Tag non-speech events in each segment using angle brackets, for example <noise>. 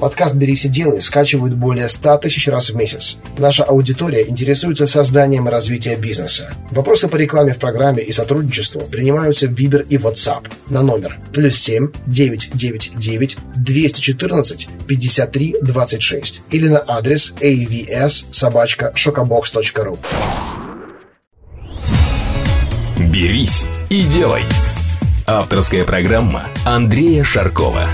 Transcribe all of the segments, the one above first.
Подкаст «Берись и делай» скачивают более 100 тысяч раз в месяц. Наша аудитория интересуется созданием и развитием бизнеса. Вопросы по рекламе в программе и сотрудничеству принимаются в Viber и WhatsApp на номер плюс 7 999 214 53 26 или на адрес avs собачка шокобокс.ру. «Берись и делай» Авторская программа Андрея Шаркова.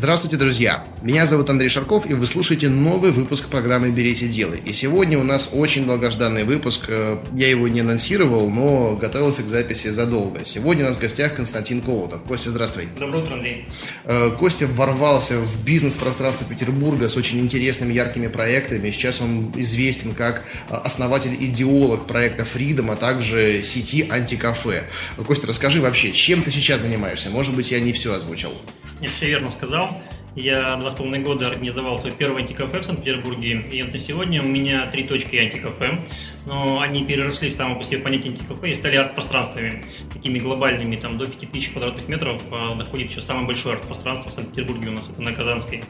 Здравствуйте, друзья! Меня зовут Андрей Шарков, и вы слушаете новый выпуск программы «Берись и делай». И сегодня у нас очень долгожданный выпуск. Э, я его не анонсировал, но готовился к записи задолго. Сегодня у нас в гостях Константин Колотов. Костя, здравствуй. Доброе утро, Андрей. Э, Костя ворвался в бизнес-пространство Петербурга с очень интересными, яркими проектами. Сейчас он известен как э, основатель-идеолог проекта Freedom, а также сети антикафе. Костя, расскажи вообще, чем ты сейчас занимаешься? Может быть, я не все озвучил. Я все верно сказал. Я два с половиной года организовал свой первый антикафе в Санкт-Петербурге, и на сегодня у меня три точки антикафе, но они переросли само по себе понятие антикафе и стали арт-пространствами, такими глобальными, там до 5000 квадратных метров доходит сейчас самое большое арт-пространство в Санкт-Петербурге у нас, это на Казанской.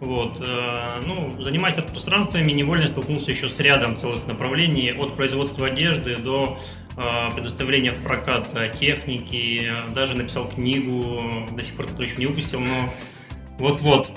Вот. Э, ну, занимаясь арт-пространствами, невольно столкнулся еще с рядом целых направлений, от производства одежды до э, предоставления в прокат техники, даже написал книгу, до сих пор которую еще не выпустил, но вот-вот.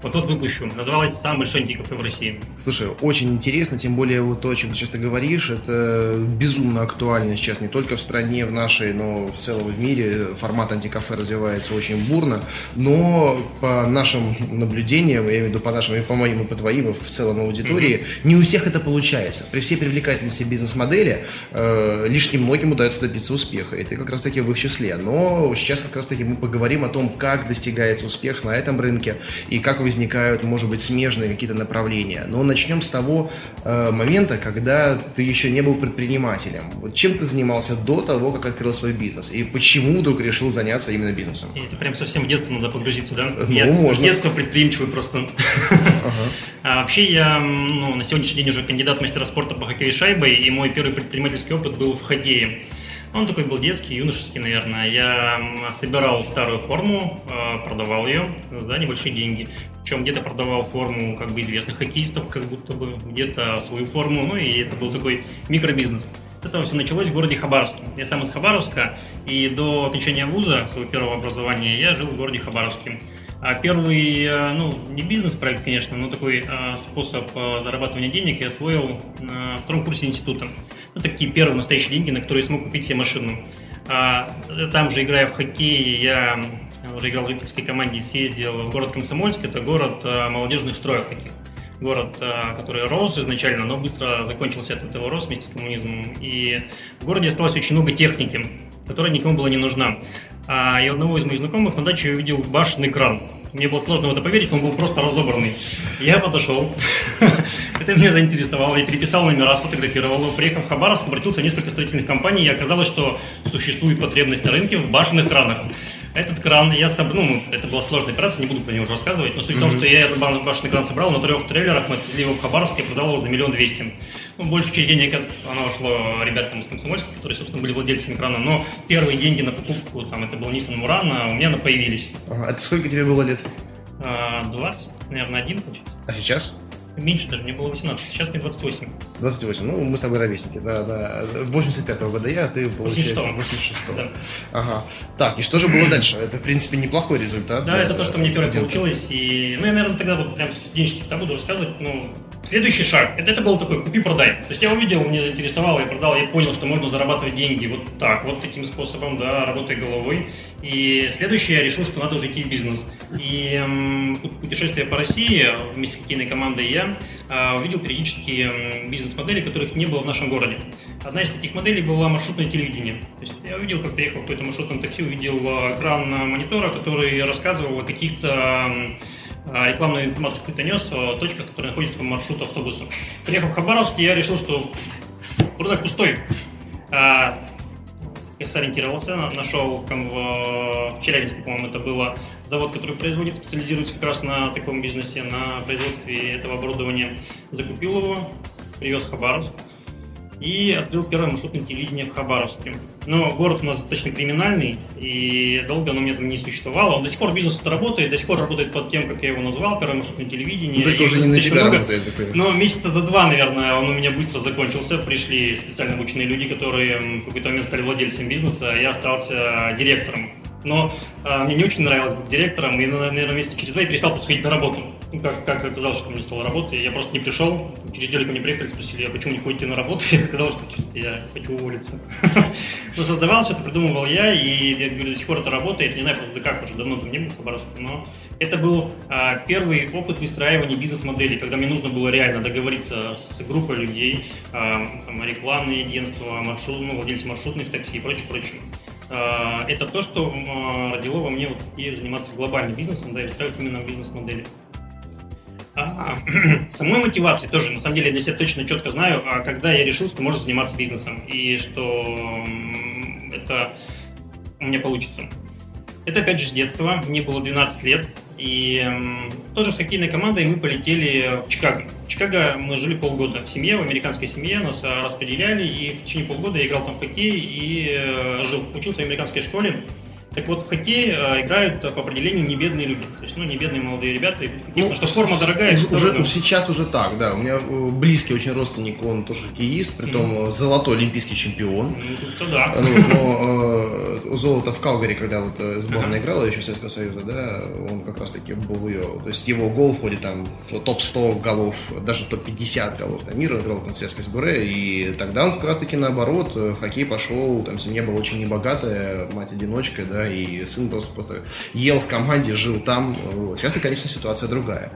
Вот тот выпущу. Называлось «Самый большой в России». Слушай, очень интересно, тем более вот то, о чем ты часто говоришь, это безумно актуально сейчас не только в стране, в нашей, но в целом в мире. Формат антикафе развивается очень бурно, но по нашим наблюдениям, я имею в виду по нашим и по моим, и по твоим, и в целом аудитории, mm-hmm. не у всех это получается. При всей привлекательности бизнес-модели э, лишь немногим удается добиться успеха, и ты как раз-таки в их числе. Но сейчас как раз-таки мы поговорим о том, как достигается успех на этом рынке, и как возникают, может быть, смежные какие-то направления. Но начнем с того э, момента, когда ты еще не был предпринимателем. Вот чем ты занимался до того, как открыл свой бизнес? И почему вдруг решил заняться именно бизнесом? И это прям совсем в детство надо погрузиться, да? Ну, я можно. с детства предприимчивый просто. Ага. <laughs> А вообще я ну, на сегодняшний день уже кандидат мастера спорта по хоккею шайбой, и мой первый предпринимательский опыт был в хоккее. Он такой был детский, юношеский, наверное. Я собирал старую форму, э, продавал ее за небольшие деньги. Причем где-то продавал форму как бы известных хоккеистов, как будто бы, где-то свою форму. Ну и это был такой микробизнес. С этого все началось в городе Хабаровске. Я сам из Хабаровска, и до окончания вуза, своего первого образования, я жил в городе Хабаровске. А первый, э, ну, не бизнес-проект, конечно, но такой э, способ э, зарабатывания денег я освоил на втором курсе института. Ну, такие первые настоящие деньги, на которые я смог купить себе машину. А, там же, играя в хоккей, я уже играл в любительской команде, съездил в город Комсомольск, это город молодежных строев таких город, который рос изначально, но быстро закончился от этого рос вместе с коммунизмом. И в городе осталось очень много техники, которая никому была не нужна. А я одного из моих знакомых на даче увидел башенный кран. Мне было сложно в это поверить, он был просто разобранный. Я подошел, <laughs> это меня заинтересовало, я переписал номера, сфотографировал его. Приехав в Хабаровск, обратился в несколько строительных компаний, и оказалось, что существует потребность на рынке в башенных кранах. Этот кран я собрал, ну, это была сложная операция, не буду про него уже рассказывать, но суть в том, что я этот башенный кран собрал на трех трейлерах, мы отвезли его в Хабаровск и продал его за миллион двести. Ну, большую часть денег оно ушло ребятам из Комсомольска, которые, собственно, были владельцами крана, но первые деньги на покупку, там, это был Nissan Murano, у меня появились. Ага. А сколько тебе было лет? 20, а, наверное, один получается. А сейчас? Меньше даже, мне было 18, сейчас мне 28. 28, ну мы с тобой ровесники, да, да. 85-го года я, а ты, получается, 86-го. Да. Ага. Так, и что же было дальше? Это, в принципе, неплохой результат. Да, это то, что мне первое получилось, и, ну, я, наверное, тогда вот прям студенческий буду рассказывать, ну, Следующий шаг, это, это был такой купи-продай. То есть я увидел, мне заинтересовало, я продал, я понял, что можно зарабатывать деньги вот так, вот таким способом, да, работая головой. И следующее я решил, что надо уже идти в бизнес. И путешествие по России вместе с хоккейной командой я э, увидел периодически бизнес-модели, которых не было в нашем городе. Одна из таких моделей была маршрутное телевидение. То есть я увидел, как приехал в какое-то маршрутном такси, увидел экран монитора, который рассказывал о каких-то а, рекламную информацию какую-то нес о точках, которые находятся по маршруту автобуса. Приехав в Хабаровск, я решил, что рынок пустой. А, я сориентировался, нашел в Челябинске, по-моему, это было завод, который производит, специализируется как раз на таком бизнесе, на производстве этого оборудования. Закупил его, привез в Хабаровск. и открыл первое маршрутное телевидение в Хабаровске. Но город у нас достаточно криминальный, и долго оно у меня там не существовало. Он до сих пор бизнес это работает, до сих пор работает под тем, как я его назвал, первое маршрутное телевидение. Ну, уже не на тебя много. работает. Но месяца за два, наверное, он у меня быстро закончился. Пришли специально обученные люди, которые в какой-то момент стали владельцем бизнеса, а я остался директором. Но а, мне не очень нравилось быть директором, и, наверное, месяца через два я перестал просто на работу. Ну, как, как оказалось, что мне стало работы, я просто не пришел. Через неделю ко мне приехали, спросили, а почему не ходите на работу? <laughs> Я сказал, что я хочу уволиться. <laughs> Но создавал все это, придумывал я, и я говорю, до сих пор это работает. Не знаю, просто как, уже давно там не был в Хабаровске, но это был а, первый опыт выстраивания бизнес-модели, когда мне нужно было реально договориться с группой людей, а, там, рекламные агентства, маршрут, ну, владельцы маршрутных такси и прочее, прочее. А, это то, что а, родило во мне вот идею заниматься глобальным бизнесом, да, и строить именно бизнес-модели. А, <clears throat> самой мотивации тоже, на самом деле, я для себя точно четко знаю, а когда я решил, что можно заниматься бизнесом, и что это у меня получится. Это опять же с детства, мне было 12 лет, и тоже с хоккейной командой мы полетели в Чикаго. В Чикаго мы жили полгода в семье, в американской семье, нас а, распределяли, и в течение полгода я играл там в хоккей и э, жил, учился в американской школе. Так вот, в хоккей э, играют по определению не бедные люди. То есть, ну, не бедные молодые ребята. Ну, что форма дорогая. Уже, уже, ну, сейчас уже так, да. У меня э, близкий очень родственник, он тоже хоккеист, при том mm-hmm. золотой олимпийский чемпион. Ну, то да. Ну, но э, золото в Калгари, когда вот э, сборная uh-huh. играла еще Советского Союза, да, он как раз таки был ее. То есть его гол входит там в топ-100 голов, даже топ-50 голов там, мира, играл там в Советской сборе, и тогда он как раз таки наоборот в хоккей пошел, там семья была очень небогатая, мать-одиночка, да, и сын просто ел в команде, жил там. Вот. Сейчас, конечно, ситуация другая.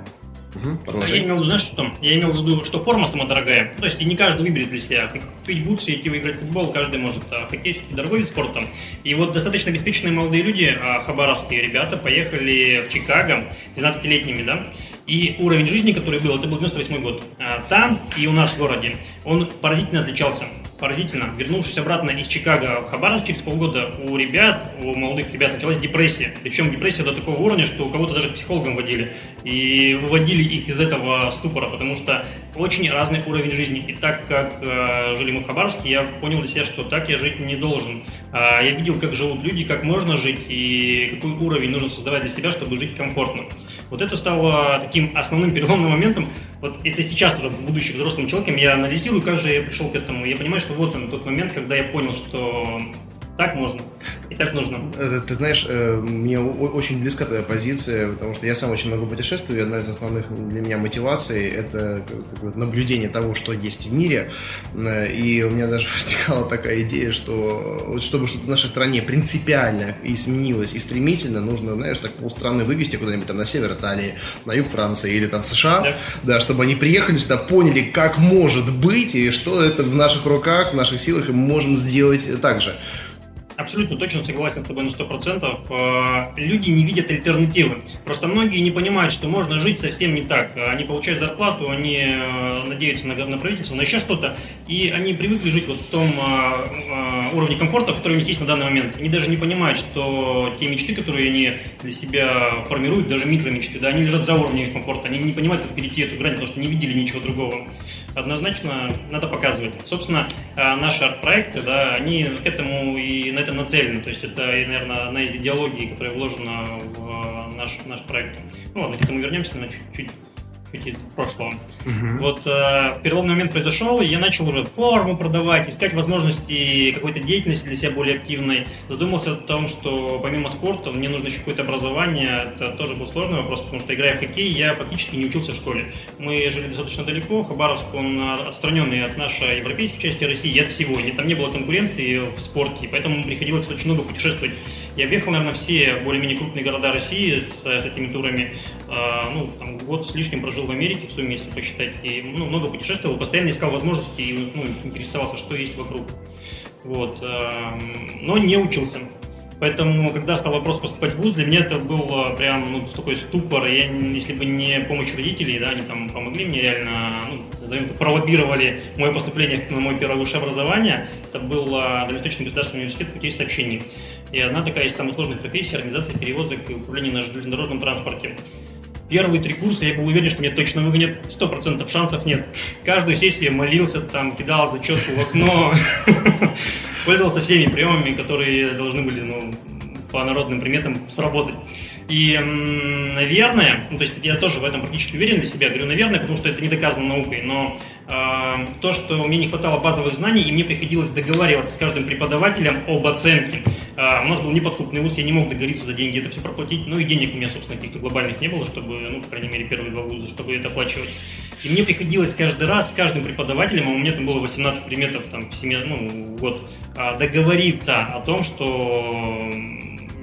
Угу, я имел в виду, знаешь, что? Я имел в виду, что форма сама дорогая. То есть и не каждый выберет для себя. Купить бутсы, идти выиграть футбол, каждый может. А хоккей все-таки дорогой вид спорта. И вот достаточно обеспеченные молодые люди, а, хабаровские ребята, поехали в Чикаго 12-летними, да, и уровень жизни, который был, это был 98 год. А там и у нас в городе он поразительно отличался поразительно. Вернувшись обратно из Чикаго в Хабаровск, через полгода у ребят, у молодых ребят началась депрессия. Причем депрессия до такого уровня, что у кого-то даже психологом водили. И выводили их из этого ступора, потому что очень разный уровень жизни. И так как э, жили мы в Хабаровске, я понял для себя, что так я жить не должен. Э, я видел, как живут люди, как можно жить и какой уровень нужно создавать для себя, чтобы жить комфортно. Вот это стало таким основным переломным моментом. Вот это сейчас уже, будучи взрослым человеком, я анализирую, как же я пришел к этому. Я понимаю, что вот он тот момент, когда я понял, что так можно. И так нужно. Э, ты знаешь, э, мне очень близка твоя позиция, потому что я сам очень много путешествую, и одна из основных для меня мотиваций – это наблюдение того, что есть в мире. Э, и у меня даже <laughs> возникала такая идея, что вот чтобы что-то в нашей стране принципиально изменилось и стремительно, нужно, знаешь, так полстраны вывести куда-нибудь там на север Италии, на юг Франции или там в США, да. да, чтобы они приехали сюда, поняли, как может быть, и что это в наших руках, в наших силах, и мы можем сделать так же. Абсолютно точно согласен с тобой на 100%. Э, люди не видят альтернативы. Просто многие не понимают, что можно жить совсем не так. Они получают зарплату, они э, надеются на, на правительство, на еще что-то, и они привыкли жить вот в том э, уровне комфорта, который у них есть на данный момент. Они даже не понимают, что те мечты, которые они для себя формируют, даже микромечты, да, они лежат за уровнем их комфорта. Они не понимают, как перейти эту грань, потому что не видели ничего другого однозначно надо показывать. Собственно, а, наши арт-проекты, да, они к этому и на это нацелены. То есть это, наверное, одна из идеологий, которая вложена в а, наш, наш проект. Ну ладно, к этому вернемся, на чуть-чуть чуть из прошлого. Угу. Вот э, переломный момент произошел, и я начал уже форму продавать, искать возможности какой-то деятельности для себя более активной. Задумался о том, что помимо спорта мне нужно еще какое-то образование. Это тоже был сложный вопрос, потому что играя в хоккей, я практически не учился в школе. Мы жили достаточно далеко, Хабаровск, он отстраненный от нашей европейской части России, и от всего. И там не было конкуренции в спорте, поэтому приходилось очень много путешествовать. Я объехал, наверное, все более-менее крупные города России с, с этими турами. Э, ну, там, год с лишним прожил в Америке, в сумме, если посчитать, и ну, много путешествовал, постоянно искал возможности и ну, интересовался, что есть вокруг. Вот. Эм, но не учился. Поэтому, когда стал вопрос поступать в ВУЗ, для меня это был э, прям ну, такой ступор. Я, если бы не помощь родителей, да, они там помогли мне реально, ну, назовем это, пролоббировали мое поступление на мое первое высшее образование. Это был э, Дальневосточный государственный университет путей сообщений. И одна такая из самых сложных профессий – организация перевозок и управления на железнодорожном транспорте. первые три курса я был уверен, что меня точно выгонят, сто процентов шансов нет. Каждую сессию я молился, там, кидал зачетку в окно, <laughs> пользовался всеми приемами, которые должны были, ну, по народным приметам сработать. И, наверное, ну, то есть я тоже в этом практически уверен для себя, говорю, наверное, потому что это не доказано наукой, но э, то, что мне не хватало базовых знаний, и мне приходилось договариваться с каждым преподавателем об оценке. Э, у нас был неподкупный вуз, я не мог договориться за деньги это все проплатить, ну и денег у меня, собственно, каких-то глобальных не было, чтобы, ну, по крайней мере, первые два вуза, чтобы это оплачивать. И мне приходилось каждый раз с каждым преподавателем, а у меня там было 18 предметов там, в семье, ну, год, договориться о том, что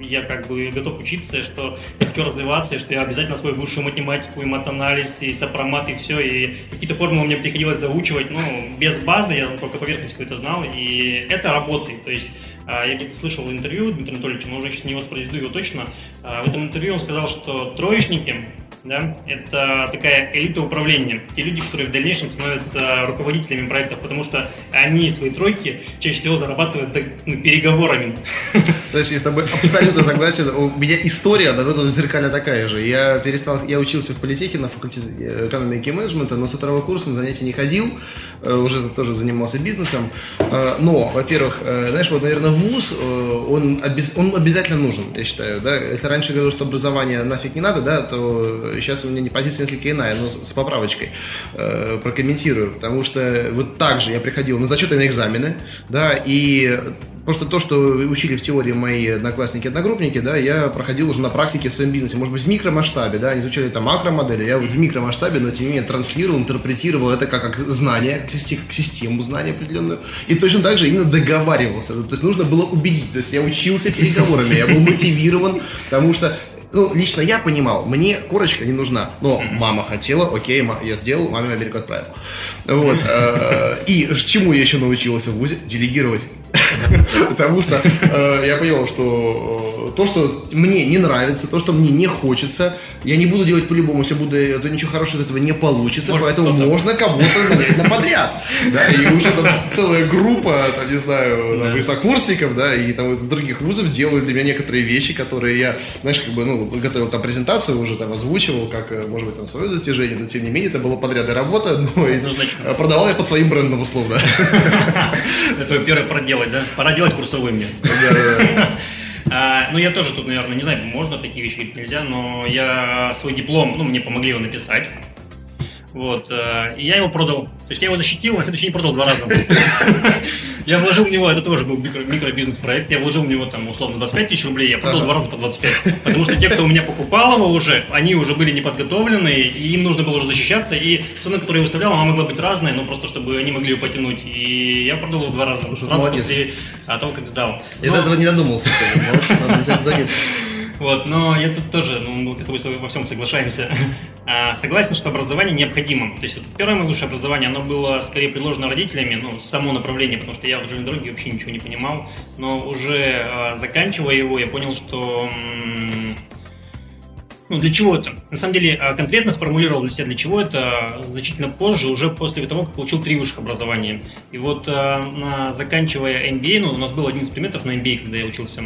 я как бы готов учиться, что хочу развиваться, что я обязательно свою высшую математику и матанализ, и сопромат, и все, и какие-то формулы мне приходилось заучивать, ну, без базы, я только поверхность какую-то знал, и это работает, то есть а, я где-то слышал интервью Дмитрия Анатольевича, но уже сейчас не воспроизведу его точно. А, в этом интервью он сказал, что троечники да, это такая элита управления. Те люди, которые в дальнейшем становятся руководителями проектов, потому что они свои тройки чаще всего зарабатывают ну, переговорами. То есть я с тобой абсолютно согласен. У меня история, наверное, зеркально такая же. Я перестал, я учился в политехе на факультете экономики и менеджмента, но с второго курса на занятия не ходил, э, уже тоже занимался бизнесом. Э, но, во-первых, э, знаешь, вот, наверное, вуз, он, он обязательно нужен, я считаю. Да? Если раньше говорил, что образование нафиг не надо, да, то сейчас у меня не позиция несколько иная, но с, поправочкой э, прокомментирую, потому что вот так же я приходил на зачеты на экзамены, да, и Просто то, что учили в теории мои одноклассники-одногруппники, да, я проходил уже на практике в своем бизнесе, может быть, в микромасштабе, да, они изучали там макромодели, я вот в микромасштабе, но тем не менее транслировал, интерпретировал это как, как знание, как систему знания определенную, и точно так же именно договаривался, то есть нужно было убедить, то есть я учился переговорами, я был мотивирован, потому что ну, лично я понимал, мне корочка не нужна, но мама хотела, окей, я сделал, маме Америку отправил. Вот. Э, и чему я еще научился в ВУЗе? Делегировать. <laughs> Потому что э, я понял, что э, то, что мне не нравится, то, что мне не хочется, я не буду делать по-любому, если буду, то ничего хорошего от этого не получится, Может, поэтому можно кого-то на подряд. Да, и уже там целая группа, там, не знаю, там, да. сокурсников, да, и там из других вузов делают для меня некоторые вещи, которые я, знаешь, как бы, ну, готовил там презентацию, уже там озвучивал, как, э, может быть, там свое достижение, но тем не менее это была подрядная работа, но и продавал я под своим брендом условно. <laughs> Это первое проделать, да? Пора делать курсовой мне. <laughs> А, ну, я тоже тут, наверное, не знаю, можно такие вещи говорить, нельзя, но я свой диплом, ну, мне помогли его написать. Вот, э, и я его продал. То есть я его защитил, а следующий день продал два раза. <laughs> Я вложил в него, это тоже был микро, микробизнес-проект, я вложил в него там условно 25 тысяч рублей, я продал два раза по 25. Потому что те, кто у меня покупал его уже, они уже были неподготовлены, и им нужно было уже защищаться, и цена, которую я выставлял, она могла быть разная, но просто чтобы они могли ее потянуть. И я продал его два раза, сразу после того, как сдал. Я до этого не додумался. Вот, но я тут тоже, ну, мы с тобой во всем соглашаемся. <laughs> А, согласен, что образование необходимо. То есть вот первое мое высшее образование, оно было скорее предложено родителями, ну, само направление, потому что я в железной дороге вообще ничего не понимал. Но уже а, заканчивая его, я понял, что ну, для чего это? На самом деле, а, конкретно сформулировал для себя, для чего это значительно позже, уже после того, как получил три высших образования. И вот, на, заканчивая MBA, ну, у нас был один из предметов на MBA, когда я учился,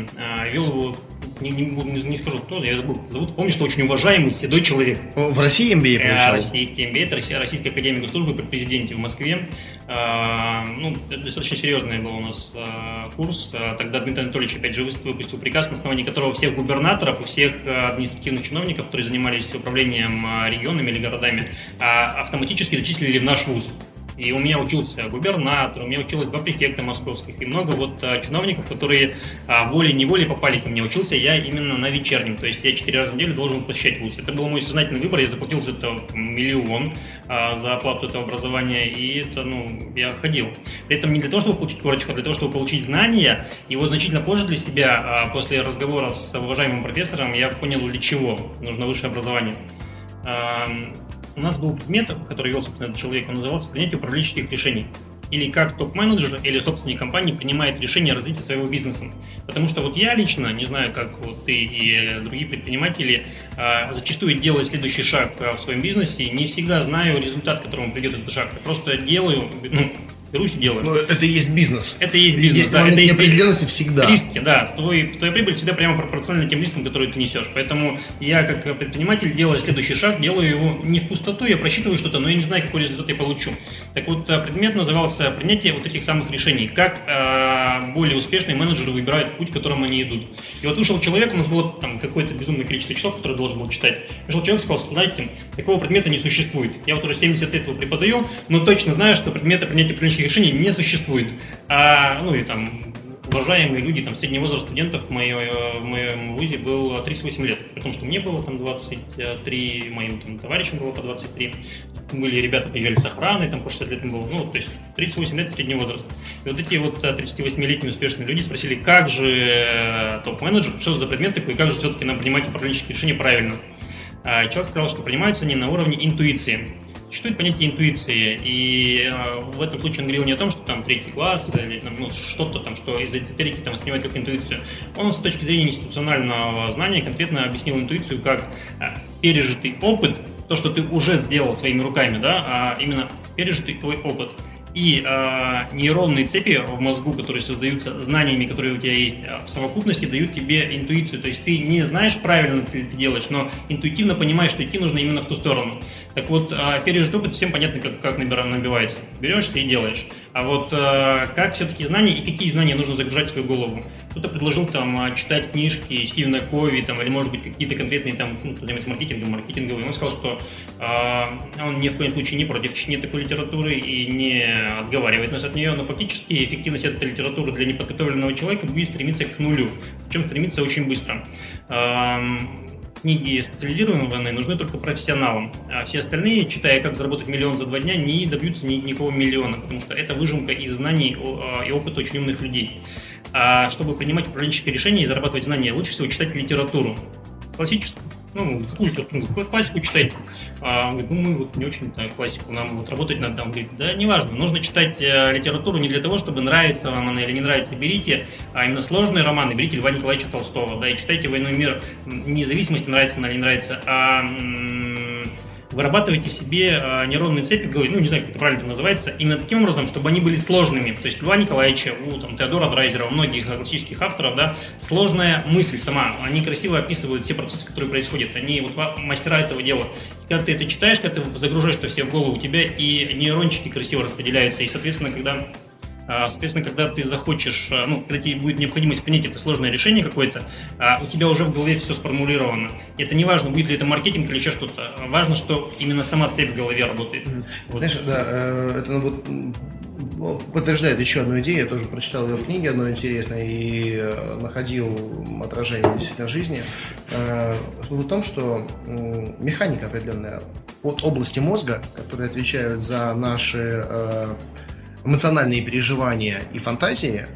вел его не, не, не скажу кто, я забыл зовут, помню, что очень уважаемый седой человек. В России MBA э, получал? Российский MBA, это Россия, Российская академия госслужбы при президенте в Москве. А, ну, это достаточно серьезный был у нас а, курс. А, тогда Дмитрий Анатольевич, опять же, выпустил приказ, на основании которого всех губернаторов и всех административных чиновников, которые занимались управлением регионами или городами, автоматически зачислили в наш вуз. И у меня учился губернатор, у меня училось два префекта московских, и много вот а, чиновников, которые а, волей-неволей попали ко мне. Учился я именно на вечернем, то есть я четыре раза в неделю должен посещать вуз. Это был мой сознательный выбор, я заплатил за это миллион а, за оплату этого образования, и это, ну, я ходил. При этом не для того, чтобы получить корочку, а для того, чтобы получить знания, и вот значительно позже для себя, после разговора с уважаемым профессором, я понял, для чего нужно высшее образование у нас был предмет, который вел, собственно, этот человек, он назывался «Принятие управленческих решений» или как топ-менеджер или собственник компании принимает решение о развитии своего бизнеса. Потому что вот я лично, не знаю, как вот ты и другие предприниматели, а, зачастую делаю следующий шаг а, в своем бизнесе, не всегда знаю результат, к которому придет этот шаг. Я просто делаю, ну, берусь и делаю. Но это и есть бизнес. Это и есть бизнес, есть да. Это есть неопределенности всегда. Риски, да. Твой, твоя прибыль всегда прямо пропорциональна тем рискам, которые ты несешь. Поэтому я, как предприниматель, делаю следующий шаг, делаю его не в пустоту, я просчитываю что-то, но я не знаю, какой результат я получу. Так вот, э, предмет назывался принятие вот этих самых решений. Как э, более успешные менеджеры выбирают путь, которым они идут. И вот вышел человек, у нас было там какое-то безумное количество часов, которые должен был читать. Вышел человек и сказал, знаете, такого предмета не существует. Я вот уже 70 лет его преподаю, но точно знаю, что предмета принятия решений не существует. А, ну и там уважаемые люди, там, средний возраст студентов в, моей, в моем вузе был 38 лет, при том, что мне было там 23, моим там, товарищам было по 23. Были ребята, приезжали с охраной, там по 60 лет им было, ну, то есть 38 лет средний возраст. И вот эти вот 38-летние успешные люди спросили, как же э, топ-менеджер, что за предмет такой, как же все-таки нам принимать управленческие решения правильно. А человек сказал, что принимаются они на уровне интуиции. Существует понятие интуиции, и э, в этом случае он говорил не о том, что там третий класс или ну, что-то там, что из эзотерики там воспринимать как интуицию. Он с точки зрения институционального знания конкретно объяснил интуицию как э, пережитый опыт, то, что ты уже сделал своими руками, да, а именно пережитый твой опыт – и э, нейронные цепи в мозгу, которые создаются знаниями, которые у тебя есть, а, в совокупности дают тебе интуицию. То есть ты не знаешь, правильно ты это делаешь, но интуитивно понимаешь, что идти нужно именно в ту сторону. Так вот, э, пережитый опыт всем понятно, как, как набивается. Берешься и делаешь. А вот э, как все-таки знания и какие знания нужно загружать в свою голову? Кто-то предложил там читать книжки Стивена Кови, там, или может быть какие-то конкретные там, ну, с маркетингом, маркетинговые. Он сказал, что э, он ни в коем случае не против чтения такой литературы и не отговаривает нас от нее, но фактически эффективность этой литературы для неподготовленного человека будет стремиться к нулю, причем стремиться очень быстро. Э, книги специализированные нужны только профессионалам. А все остальные, читая «Как заработать миллион за два дня», не добьются ни, никакого миллиона, потому что это выжимка из знаний а, и опыта очень умных людей. А чтобы принимать управленческие решения и зарабатывать знания, лучше всего читать литературу. Классическую, ну, какую-то ну, классику читать. А он говорит, ну, мы вот не очень так, классику, нам вот работать надо. Он говорит, да, неважно, нужно читать э, литературу не для того, чтобы нравится вам она или не нравится, берите, а именно сложные романы, берите Льва Николаевича Толстого, да, и читайте «Войну и мир», независимости, нравится она или не нравится, а м- вырабатываете себе э, нейронные цепи ну, не знаю, как это правильно называется, именно таким образом, чтобы они были сложными. То есть Льва Николаевича, у там, Теодора Драйзера, у многих классических авторов, да, сложная мысль сама. Они красиво описывают все процессы, которые происходят. Они вот мастера этого дела. И когда ты это читаешь, когда ты загружаешь это все в голову, у тебя и нейрончики красиво распределяются. И, соответственно, когда а, соответственно, когда ты захочешь, а, ну, когда тебе будет необходимость принять это сложное решение какое-то, а, у тебя уже в голове все сформулировано. И это не важно, будет ли это маркетинг или еще что-то. Важно, что именно сама цепь в голове работает. Вот. Знаешь, да, э, это ну, вот подтверждает еще одну идею, я тоже прочитал ее в книге одной интересной и э, находил отражение действительно жизни. Э, смысл в том, что механика определенная от области мозга, которые отвечают за наши эмоциональные переживания и фантазии,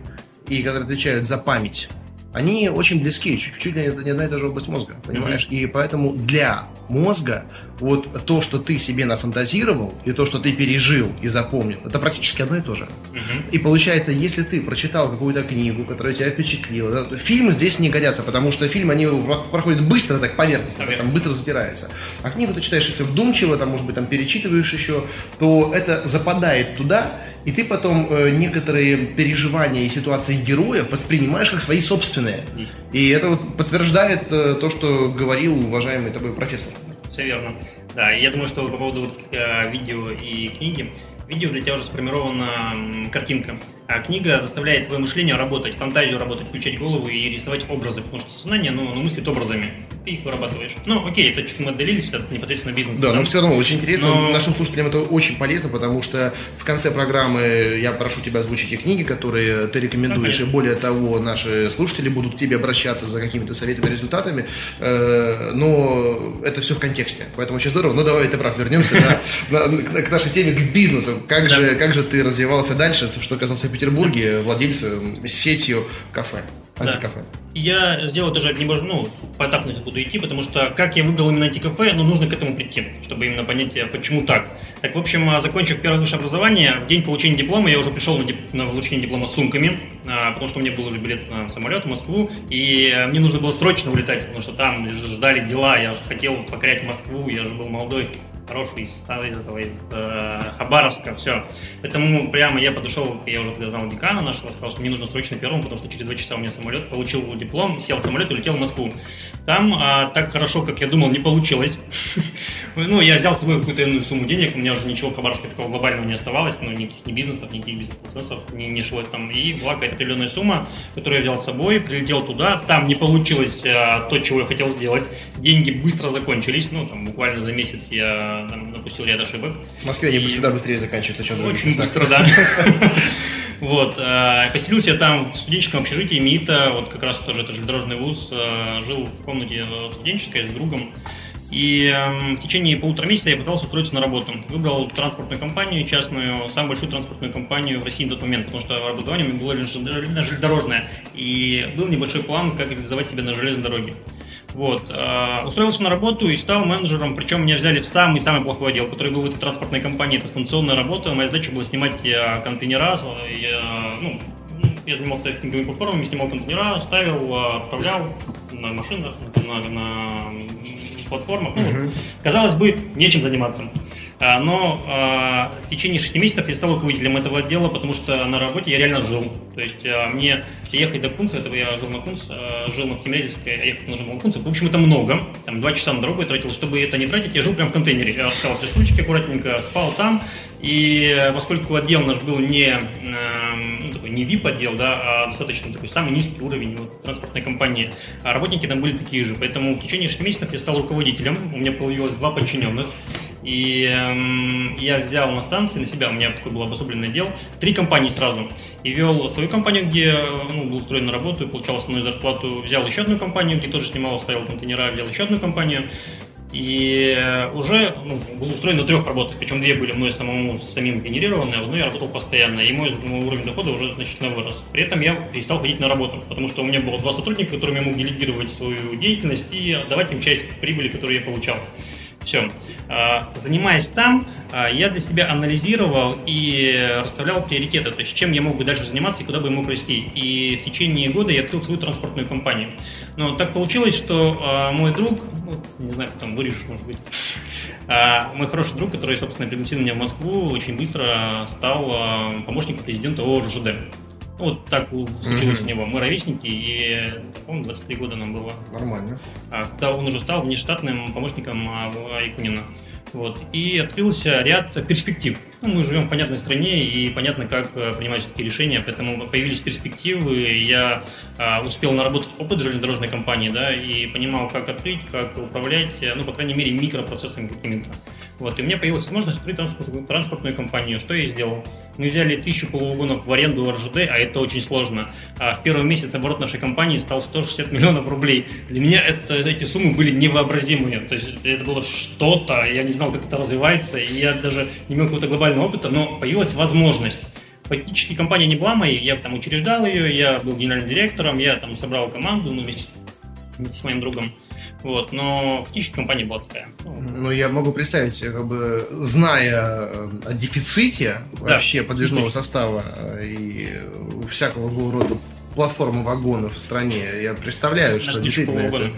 и которые отвечают за память, они очень близки, чуть, чуть ли не одна и та же область мозга, понимаешь? Mm-hmm. И поэтому для мозга вот то, что ты себе нафантазировал, и то, что ты пережил и запомнил, это практически одно и то же. Uh-huh. И получается, если ты прочитал какую-то книгу, которая тебя впечатлила, да, то фильмы здесь не годятся, потому что фильм, они проходят быстро, так поверхностно, там быстро затирается. А книгу ты читаешь, если вдумчиво, там, может быть, там перечитываешь еще, то это западает туда, и ты потом э, некоторые переживания и ситуации героев воспринимаешь как свои собственные. И это вот подтверждает э, то, что говорил уважаемый тобой профессор. Все верно. Да, я думаю, что по поводу э, видео и книги, видео для тебя уже сформирована картинка. А книга заставляет твое мышление работать, фантазию работать, включать голову и рисовать образы, потому что сознание, ну, оно мыслит образами. Ты их вырабатываешь. Ну, окей, это чуть мы отдалились от непосредственно бизнеса. Да, да, но все равно очень интересно. Но... Нашим слушателям это очень полезно, потому что в конце программы я прошу тебя озвучить и книги, которые ты рекомендуешь, okay. и более того, наши слушатели будут к тебе обращаться за какими-то советами, результатами, э, но это все в контексте. Поэтому очень здорово. Ну, давай, ты прав, вернемся <laughs> к нашей теме, к бизнесу. Как же ты развивался дальше, что оказался Петербурге владельцем сетью кафе, антикафе. Да. Я сделал даже немного, ну, поэтапно буду идти, потому что как я выбрал именно антикафе, ну, нужно к этому прийти, чтобы именно понять, а почему так. Так, в общем, а, закончив первое высшее образование, в день получения диплома я уже пришел на, дип- на получение диплома с сумками, а, потому что у меня был уже билет на самолет в Москву, и мне нужно было срочно улетать, потому что там ждали дела, я же хотел покорять Москву, я же был молодой хороший из, из этого, из э, Хабаровска, все. Поэтому прямо я подошел, я уже тогда знал декана нашего, сказал, что мне нужно срочно первым, потому что через два часа у меня самолет, получил диплом, сел в самолет и улетел в Москву. Там а, так хорошо, как я думал, не получилось. <laughs> ну, я взял с собой какую-то иную сумму денег, у меня уже ничего в Хабаровске такого глобального не оставалось, ну, никаких ни бизнесов, никаких бизнес-процессов не, не шло там. И была какая-то определенная сумма, которую я взял с собой, прилетел туда, там не получилось а, то, чего я хотел сделать. Деньги быстро закончились, ну, там, буквально за месяц я там, допустил ряд ошибок. В Москве они и... всегда быстрее заканчиваются, чем Очень быстро, да. <laughs> Вот, э, поселился я там в студенческом общежитии МИТа, вот как раз тоже это железнодорожный вуз, э, жил в комнате студенческой с другом. И э, в течение полутора месяца я пытался устроиться на работу. Выбрал транспортную компанию частную, самую большую транспортную компанию в России на тот момент, потому что образование у меня было железнодорожное. И был небольшой план, как реализовать себя на железной дороге. Вот. Э, устроился на работу и стал менеджером, причем меня взяли в самый-самый плохой отдел, который был в этой транспортной компании. Это станционная работа, моя задача была снимать э, контейнера, я, ну, я занимался техниковыми платформами, снимал контейнера, ставил, э, отправлял на машинах, на, на платформах. Ну, uh-huh. Казалось бы, нечем заниматься. А, но а, в течение 6 месяцев я стал руководителем этого отдела, потому что на работе я реально жил. То есть а, мне ехать до Кунца, этого я жил на Кунц, жил на Тимирязевской, а ехать нужно было на Кунце. В общем, это много. Там два часа на дорогу я тратил. Чтобы это не тратить, я жил прямо в контейнере. Я оставался все стульчики аккуратненько, спал там. И поскольку отдел наш был не, ну, такой, не VIP отдел, да, а достаточно такой самый низкий уровень вот, транспортной компании, а работники там были такие же. Поэтому в течение 6 месяцев я стал руководителем. У меня появилось два подчиненных. И эм, я взял на станции на себя, у меня такой был обособленный отдел, три компании сразу. И вел свою компанию, где ну, был устроен на работу и получал основную зарплату. Взял еще одну компанию, где тоже снимал, ставил контейнера, взял еще одну компанию. И уже ну, был устроен на трех работах, причем две были мной самому самим генерированы, а одной я работал постоянно, и мой, мой уровень дохода уже значительно вырос. При этом я перестал ходить на работу, потому что у меня было два сотрудника, которым я мог делегировать свою деятельность и давать им часть прибыли, которую я получал. Все. А, занимаясь там, а, я для себя анализировал и расставлял приоритеты, то есть чем я мог бы дальше заниматься и куда бы мог расти. И в течение года я открыл свою транспортную компанию. Но так получилось, что а, мой друг, не знаю, потом вырежешь, может быть, мой хороший друг, который, собственно, пригласил меня в Москву, очень быстро стал помощником президента ОРЖД. Вот так случилось mm-hmm. у него. Мы ровесники, и, по-моему, 23 года нам было. Нормально. А когда он уже стал внештатным помощником Айкунина. Вот. И открылся ряд перспектив. Ну, мы живем в понятной стране, и понятно, как э, принимать такие решения, поэтому появились перспективы. Я а, успел наработать опыт железнодорожной компании, да, и понимал, как открыть, как управлять, э, ну, по крайней мере, микропроцессами какими-то. Вот, и у меня появилась возможность открыть транспортную, транспортную компанию. Что я сделал? Мы взяли тысячу полувагонов в аренду РЖД, а это очень сложно. А в первый месяц оборот нашей компании стал 160 миллионов рублей. Для меня это, эти суммы были невообразимые. То есть это было что-то, я не знал, как это развивается, и я даже не имел какого-то глобального опыта, но появилась возможность. Фактически компания не была моей, я там учреждал ее, я был генеральным директором, я там собрал команду ну, вместе, вместе с моим другом. Вот, но фактически компания была такая. Ну, я могу представить, как бы, зная э, о дефиците да, вообще подвижного состава э, и всякого рода платформы вагонов в стране, я представляю, что действительно это,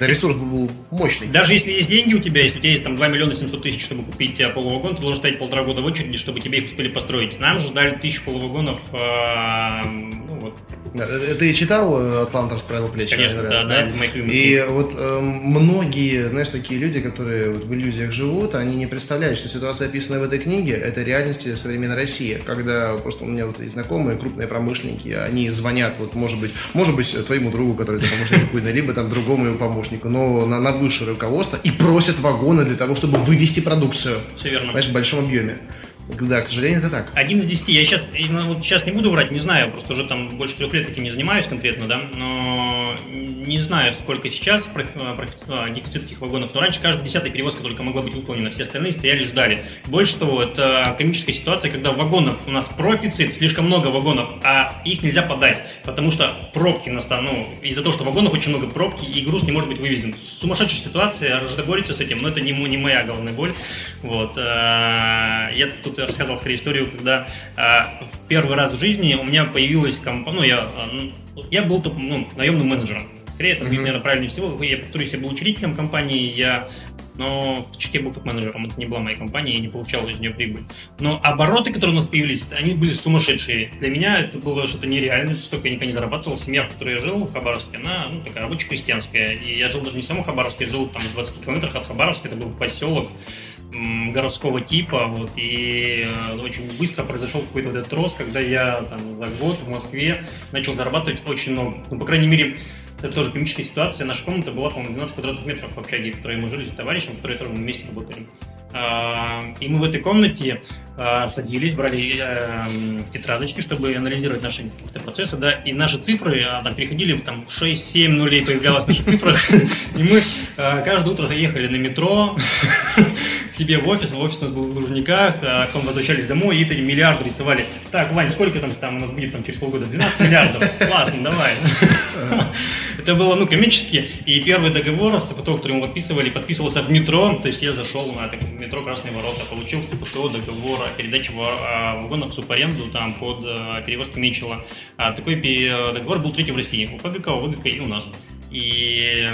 ресурс был мощный. Даже если есть деньги у тебя, если у тебя есть там 2 миллиона 700 тысяч, чтобы купить э, полувагон, ты должен стоять полтора года в очереди, чтобы тебе их успели построить. Нам же дали тысячу полувагонов ну, вот. Ты читал «Атлант расправил плечи»? Конечно, да, да, да. Это И вот э, многие, знаешь, такие люди, которые вот, в иллюзиях живут, они не представляют, что ситуация, описанная в этой книге, это реальность современной России. Когда просто у меня вот есть знакомые, крупные промышленники, они звонят, вот, может быть, может быть, твоему другу, который ты помощник либо там другому его помощнику, но на, на высшее руководство и просят вагоны для того, чтобы вывести продукцию. Все верно. Знаешь, в большом объеме. Да, к сожалению, это так. Один из десяти. Я сейчас, вот сейчас не буду врать, не знаю, просто уже там больше трех лет таким не занимаюсь конкретно, да, но не знаю, сколько сейчас а, а, дефицит этих вагонов, но раньше каждая десятая перевозка только могла быть выполнена, все остальные стояли ждали. Больше того, это комическая ситуация, когда вагонов у нас профицит, слишком много вагонов, а их нельзя подать, потому что пробки настанут, ну, из-за того, что вагонов очень много пробки, и груз не может быть вывезен. Сумасшедшая ситуация, борется с этим, но это не, не моя головная боль. Вот. А, я тут тут рассказал скорее историю, когда а, в первый раз в жизни у меня появилась компания, ну, я, ну, я был ну, наемным менеджером. Скорее, это будет, наверное, правильнее всего. Я повторюсь, я был учредителем компании, я но фактически я был как менеджером, это не была моя компания, я не получал из нее прибыль. Но обороты, которые у нас появились, они были сумасшедшие. Для меня это было что-то нереальное, столько я никогда не зарабатывал. Семья, в которой я жил в Хабаровске, она ну, такая рабоче-крестьянская. И я жил даже не в самом Хабаровске, я жил там в 20 километрах от Хабаровска, это был поселок городского типа, вот, и э, очень быстро произошел какой-то вот этот рост, когда я там за год в Москве начал зарабатывать очень много. Ну, по крайней мере, это тоже комическая ситуация. Наша комната была, по-моему, 12 квадратных метров в общаге, в которой мы жили с товарищем, которые тоже вместе работали. А, и мы в этой комнате садились, брали э, тетрадочки, чтобы анализировать наши какие-то процессы, да, и наши цифры а, там переходили, там 6-7 нулей появлялось в наших цифрах, и мы каждое утро ехали на метро <laughs> себе в офис, в офис у нас был в Лужниках, потом возвращались домой, и эти миллиарды рисовали. Так, Вань, сколько там, там у нас будет там через полгода? 12 миллиардов. Классно, давай. Это было, ну, комически. И первый договор с ЦПТО, который мы подписывали, подписывался в метро. То есть я зашел на это, метро Красные Ворота, получил ЦПТО договор о передаче вагонов в субаренду там под э, перевозку Мечела. А такой договор был третий в России. У ПГК, у ВГК и у нас. И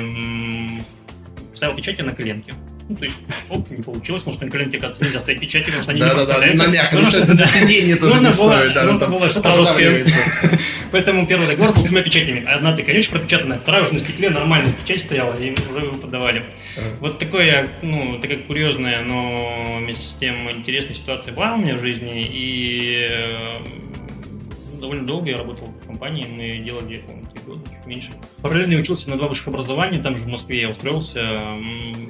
ставил печати на коленке. Ну, то есть, оп, не получилось, может, на коленке, оказывается, нельзя ставить печати, потому что они да, не да, да, на мягком, потому на сиденье тоже нужно не было, стоит, да, нужно было что-то жесткое. Поэтому первый договор был с двумя печатями. Одна ты, конечно, пропечатанная, вторая уже на стекле нормальная печать стояла, и уже его подавали. Вот такое, ну, такая курьезная, но вместе с тем интересная ситуация была у меня в жизни, и э, довольно долго я работал в компании, мы делали, года, чуть меньше. Параллельно я учился на два высших образования, там же в Москве я устроился.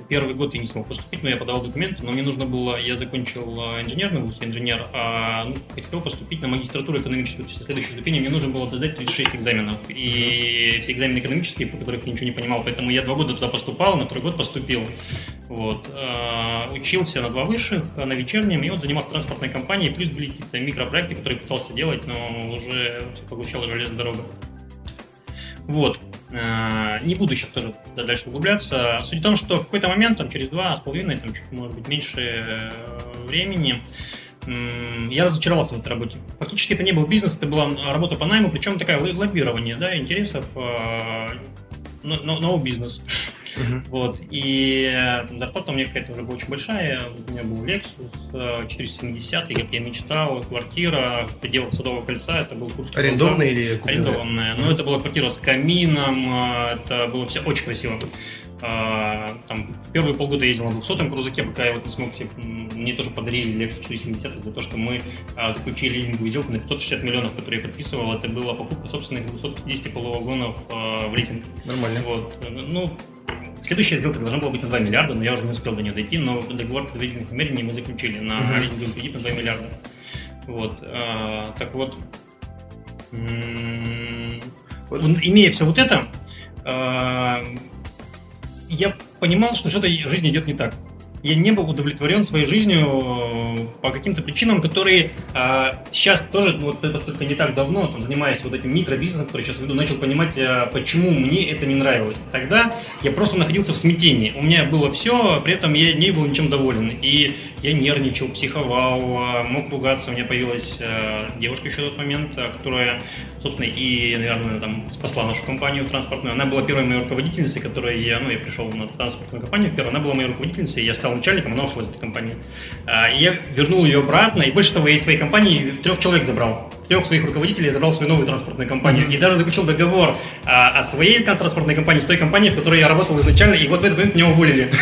Первый год я не смог поступить, но я подавал документы, но мне нужно было, я закончил э, инженерный вуз, инженер, а ну, хотел поступить на магистратуру экономическую, то есть следующей ступени мне нужно было сдать 36 экзаменов. И все экзамены экономические, по которых я ничего не понимал, поэтому я два года туда поступал, на второй год поступил. Вот. Э, учился на два высших, на вечернем, и вот занимался транспортной компанией, плюс были какие-то микропроекты, которые пытался делать, но уже поглощал железная дорога. Вот. Э, не буду сейчас тоже дальше углубляться. Суть в том, что в какой-то момент, там, через два с половиной, там, чуть, может быть, меньше э, времени, я разочаровался в этой работе. Фактически это не был бизнес, это была работа по найму, причем такая лоббирование да, интересов, но бизнес. Uh-huh. Вот. И зарплата у меня какая-то уже была очень большая. У меня был Lexus 470, как я мечтал, квартира в пределах Садового кольца. Это был курс. Арендованная или купленная? Арендованная. Uh-huh. Но это была квартира с камином, это было все очень красиво. Там, первые полгода ездил на 200 крузаке, пока я вот не смог себе, мне тоже подарили Lexus 470 за то, что мы заключили лизинговую сделку на 560 миллионов, которые я подписывал. Это была покупка собственных 250 полувагонов в лизинг. Нормально. Вот. Ну, Следующая сделка должна была быть на 2 миллиарда, но я уже не успел до нее дойти, но договор предварительных намерений мы заключили на uh-huh. лизинговый кредит на 2 миллиарда. Вот. А, так вот, вот, имея все вот это, а, я понимал, что что-то в жизни идет не так я не был удовлетворен своей жизнью э, по каким-то причинам, которые а, сейчас тоже, ну, вот это только не так давно, там, занимаясь вот этим микробизнесом, который сейчас веду, начал понимать, а, почему мне это не нравилось. Тогда я просто находился в смятении. У меня было все, при этом я не был ничем доволен. И я нервничал, психовал, а, мог ругаться. У меня появилась а, девушка еще в тот момент, а, которая, собственно, и, наверное, там спасла нашу компанию транспортную. Она была первой моей руководительницей, которой я, ну, я пришел на транспортную компанию, первая, она была моей руководительницей, я стал начальником, она ушла из этой компании. И я вернул ее обратно, и больше того, я из своей компании трех человек забрал трех своих руководителей забрал свою новую транспортную компанию. И даже заключил договор а, о своей транспортной компании с той компанией, в которой я работал изначально, и вот в этот момент меня уволили.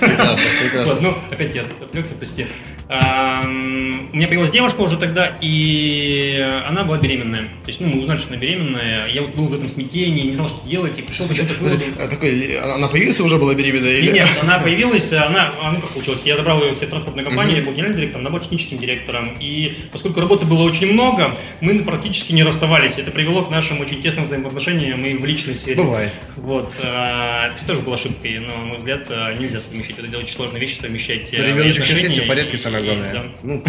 Прекрасно, <laughs> прекрасно. Вот, ну, опять я отвлекся, прости. А, у меня появилась девушка уже тогда, и она была беременная. То есть, ну, мы узнали, что она беременная. Я вот был в этом смятении, не знал, что делать, и пришел к какому-то выводу. А такой, она появилась уже была беременная? Или? Нет, она появилась, она, а, ну как получилось, я забрал ее в все транспортные компании, uh-huh. я был генеральным директором, она была техническим директором. И поскольку работы было очень много, мы практически не расставались. Это привело к нашим очень тесным взаимоотношениям и в личной сфере. Бывает. Вот. А, это тоже была ошибкой, но, на мой взгляд, а, нельзя совмещать. Это очень сложная вещь совмещать. Ребеночек сейчас есть, в порядке, самое главное. Да. Ну,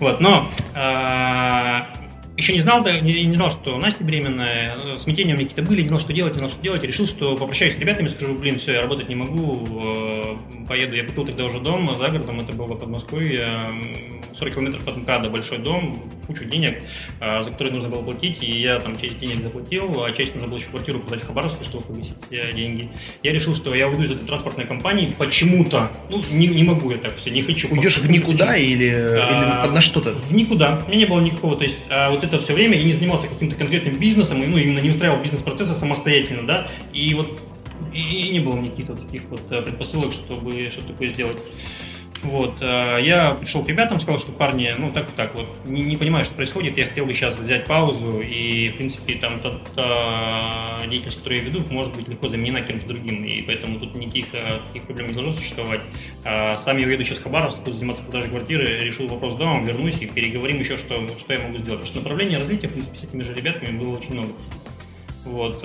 вот, но еще не знал, не, не знал, что Настя беременная, э, смятения у меня какие-то были, не знал, что делать, не знал, что делать, решил, что попрощаюсь с ребятами, скажу, блин, все, я работать не могу, э, поеду, я купил тогда уже дом за городом, это было под Москвой, 40 километров от МКАДа, большой дом, кучу денег, э, за которые нужно было платить, и я там часть денег заплатил, а часть нужно было еще квартиру продать в Хабаровске, чтобы повысить деньги. Я решил, что я уйду из этой транспортной компании почему-то, ну, не, не могу я так все, не хочу. Уйдешь в никуда или, а, или на что-то? В никуда, у меня не было никакого, то есть а вот это все время я не занимался каким-то конкретным бизнесом, и, ну, именно не устраивал бизнес-процессы самостоятельно, да, и вот и, и не было никаких вот таких вот э, предпосылок, чтобы что-то такое сделать. Вот, э, я пришел к ребятам, сказал, что парни, ну так так вот, не, не понимаю, что происходит, я хотел бы сейчас взять паузу, и, в принципе, там та, та деятельность, которую я веду, может быть легко заменена кем-то другим, и поэтому тут никаких э, таких проблем не должно существовать. А, сам я уеду сейчас в Хабаровск, буду заниматься продажей квартиры, решил вопрос домом, вернусь и переговорим еще, что, что я могу сделать. Потому что направление развития, в принципе, с этими же ребятами было очень много. Вот.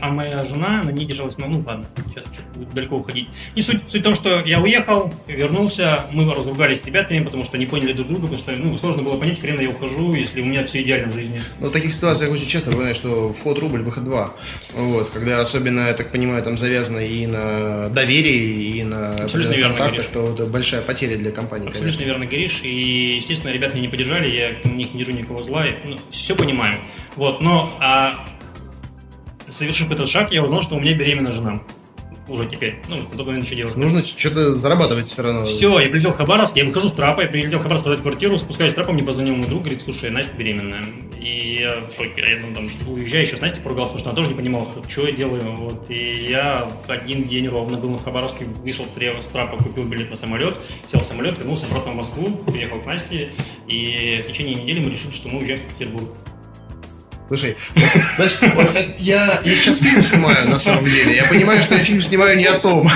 А моя жена на ней держалась, ну ладно, сейчас будет далеко уходить. Не суть, суть в том, что я уехал, вернулся, мы разругались с ребятами, потому что не поняли друг друга, потому что ну, сложно было понять, хрен я ухожу, если у меня все идеально в жизни. Ну, в таких ситуациях очень часто бывает, что вход рубль, выход два. Вот, когда особенно, я так понимаю, там завязано и на доверии, и на Абсолютно верно контактах, то это большая потеря для компании. Абсолютно конечно. верно говоришь, и, естественно, ребята меня не поддержали, я у них не держу никого зла, и, ну, все понимаю. Вот, но а совершив этот шаг, я узнал, что у меня беременна жена. Уже теперь. Ну, в тот момент еще делать. Нужно что-то зарабатывать все равно. Все, я прилетел в Хабаровск, я выхожу с трапа, я прилетел в Хабаровск продать квартиру, спускаюсь с трапа, мне позвонил мой друг, говорит, слушай, Настя беременная. И я в шоке. Я ну, там, уезжаю еще с Настей поругался, потому что она тоже не понимала, что, что я делаю. Вот. И я один день ровно был в Хабаровске, вышел с трапа, купил билет на самолет, сел в самолет, вернулся обратно в Москву, приехал к Насте, и в течение недели мы решили, что мы уезжаем в Петербург. Слушай, знаешь, я, я сейчас фильм снимаю, на самом деле. Я понимаю, что я фильм снимаю не о том,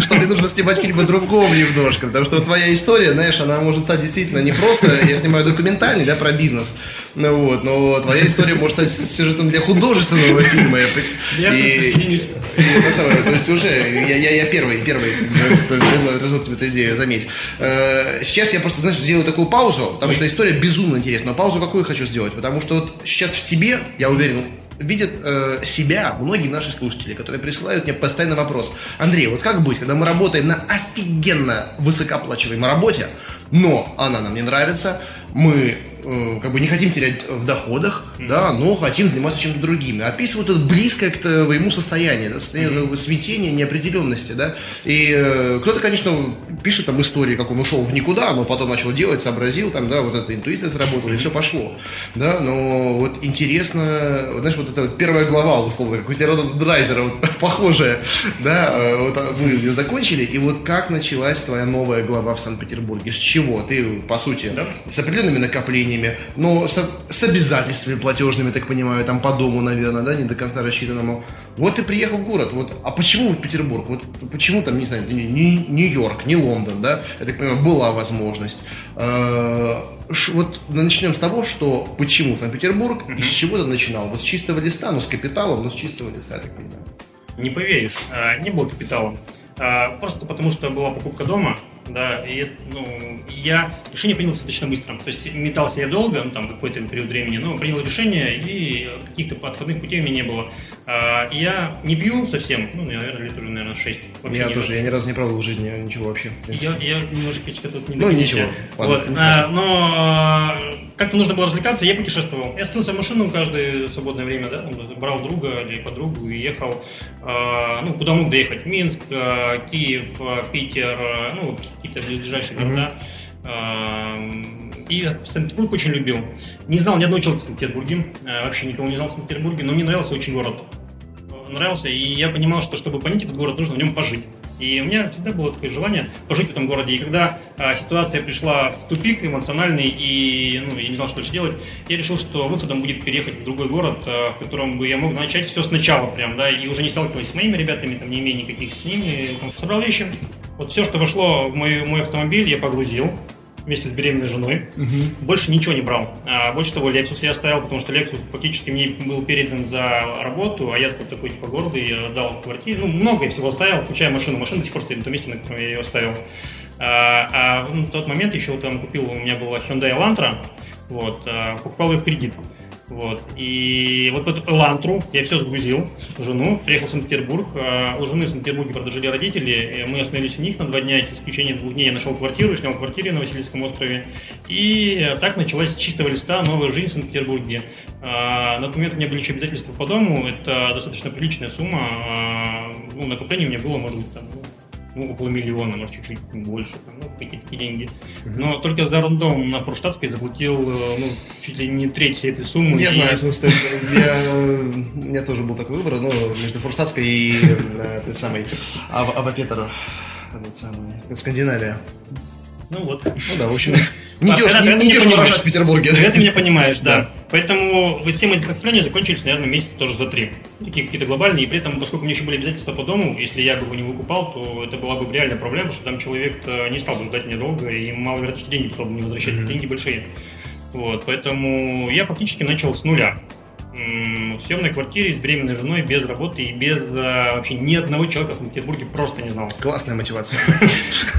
что мне нужно снимать фильм о другом немножко. Потому что твоя история, знаешь, она может стать действительно не просто, я снимаю документальный, да, про бизнес, ну вот, но твоя история может стать сюжетом для художественного фильма. Я и, то есть уже, я, первый, первый, кто предложил тебе эту идею, заметь. Э, сейчас я просто, знаешь, сделаю такую паузу, потому что история безумно интересна. Но паузу какую хочу сделать? Потому что вот сейчас в тебе тебе, я уверен, видят э, себя многие наши слушатели, которые присылают мне постоянно вопрос. Андрей, вот как быть, когда мы работаем на офигенно высокооплачиваемой работе, но она нам не нравится, мы э, как бы не хотим терять в доходах, mm-hmm. да, но хотим заниматься чем-то другим. Описывают это близкое к твоему состоянию, да, состояние mm-hmm. смятения, неопределенности, да. И э, кто-то, конечно, пишет там истории, как он ушел в никуда, но потом начал делать, сообразил, там, да, вот эта интуиция сработала, mm-hmm. и все пошло, да. Но вот интересно, знаешь, вот эта вот первая глава, условно, как у тебя Драйзера, вот, <laughs> похожая, да, э, вот мы ее закончили, и вот как началась твоя новая глава в Санкт-Петербурге, с чего? Ты, по сути, да? с определенными накоплениями, но с, с обязательствами платежными, так понимаю, там по дому, наверное, да, не до конца рассчитанному. Вот ты приехал в город, вот, а почему в Петербург? Вот почему там, не знаю, не, Нью-Йорк, не Лондон, да, я так понимаю, была возможность. Э, вот начнем с того, что почему Санкт-Петербург, mm-hmm. и с чего ты начинал? Вот с чистого листа, ну с капиталом, но с чистого листа, я так понимаю. Не поверишь, а, не был капиталом. А, просто потому что была покупка дома, да, и ну, я решение принял достаточно быстро. То есть метался я долго, ну, там какой-то период времени, но принял решение, и каких-то подходных путей у меня не было. А, я не пью совсем, ну, наверное, лет уже, наверное, 6. Вообще я тоже, я ни разу не пробовал в жизни ничего вообще. Я, я немножечко тут не Ну, ничего. Ладно, вот, а, но а, как-то нужно было развлекаться, я путешествовал. Я садился в машину каждое свободное время, да, брал друга или подругу и ехал, а, ну, куда мог доехать. Минск, а, Киев, а, Питер, а, ну, какие-то ближайшие города. Mm-hmm. И Санкт-Петербург очень любил. Не знал ни одного человека в Санкт-Петербурге, вообще никого не знал в Санкт-Петербурге, но мне нравился очень город. Нравился, и я понимал, что чтобы понять этот город, нужно в нем пожить. И у меня всегда было такое желание пожить в этом городе. И когда а, ситуация пришла в тупик эмоциональный, и ну, я не знал, что дальше делать, я решил, что выходом будет переехать в другой город, а, в котором бы я мог начать все сначала прям, да, и уже не сталкиваясь с моими ребятами, там, не имея никаких с ними. Собрал вещи. Вот все, что вошло в мой, мой автомобиль, я погрузил вместе с беременной женой. Угу. Больше ничего не брал. А, больше того, Lexus я оставил, потому что Lexus фактически мне был передан за работу, а я тут такой типа гордый, дал квартиру. Ну, много всего оставил, включая машину. Машина до сих пор стоит на том месте, на котором я ее оставил. А, а в тот момент еще там купил, у меня была Hyundai Elantra, вот, а, покупал ее в кредит. Вот. И вот в эту Элантру я все сгрузил, жену, приехал в Санкт-Петербург. А, у жены в Санкт-Петербурге правда, жили родители, мы остановились у них на два дня, в течение двух дней я нашел квартиру, снял квартиру на Васильевском острове. И так началась с чистого листа новая жизнь в Санкт-Петербурге. А, на тот момент у меня были еще обязательства по дому, это достаточно приличная сумма. А, ну, накопление у меня было, может быть, там, ну, около миллиона, может, чуть-чуть больше, там, ну, какие-то такие деньги. Но только за рандом на Форштадтской заплатил, э, ну, чуть ли не треть всей этой суммы. Я И- знаю, смысле, я, у меня тоже был такой выбор, ну, между Форштадтской и э, этой самой Ава Ава Петер, этот самый, Скандинавия. Ну вот. Ну да, в общем, не А, когда- не, когда не в Петербурге. Ты меня понимаешь, да. Да. Поэтому вот все мои накопления закончились, наверное, месяца тоже за три. Такие какие-то глобальные. И при этом, поскольку у меня еще были обязательства по дому, если я бы его не выкупал, то это была бы реальная проблема, что там человек не стал бы ждать мне долго, и маловероятно, что деньги потом не возвращать, деньги большие. Вот, поэтому я фактически начал с нуля. В съемной квартире с беременной женой, без работы и без а, вообще ни одного человека в Санкт-Петербурге просто не знал. Классная мотивация.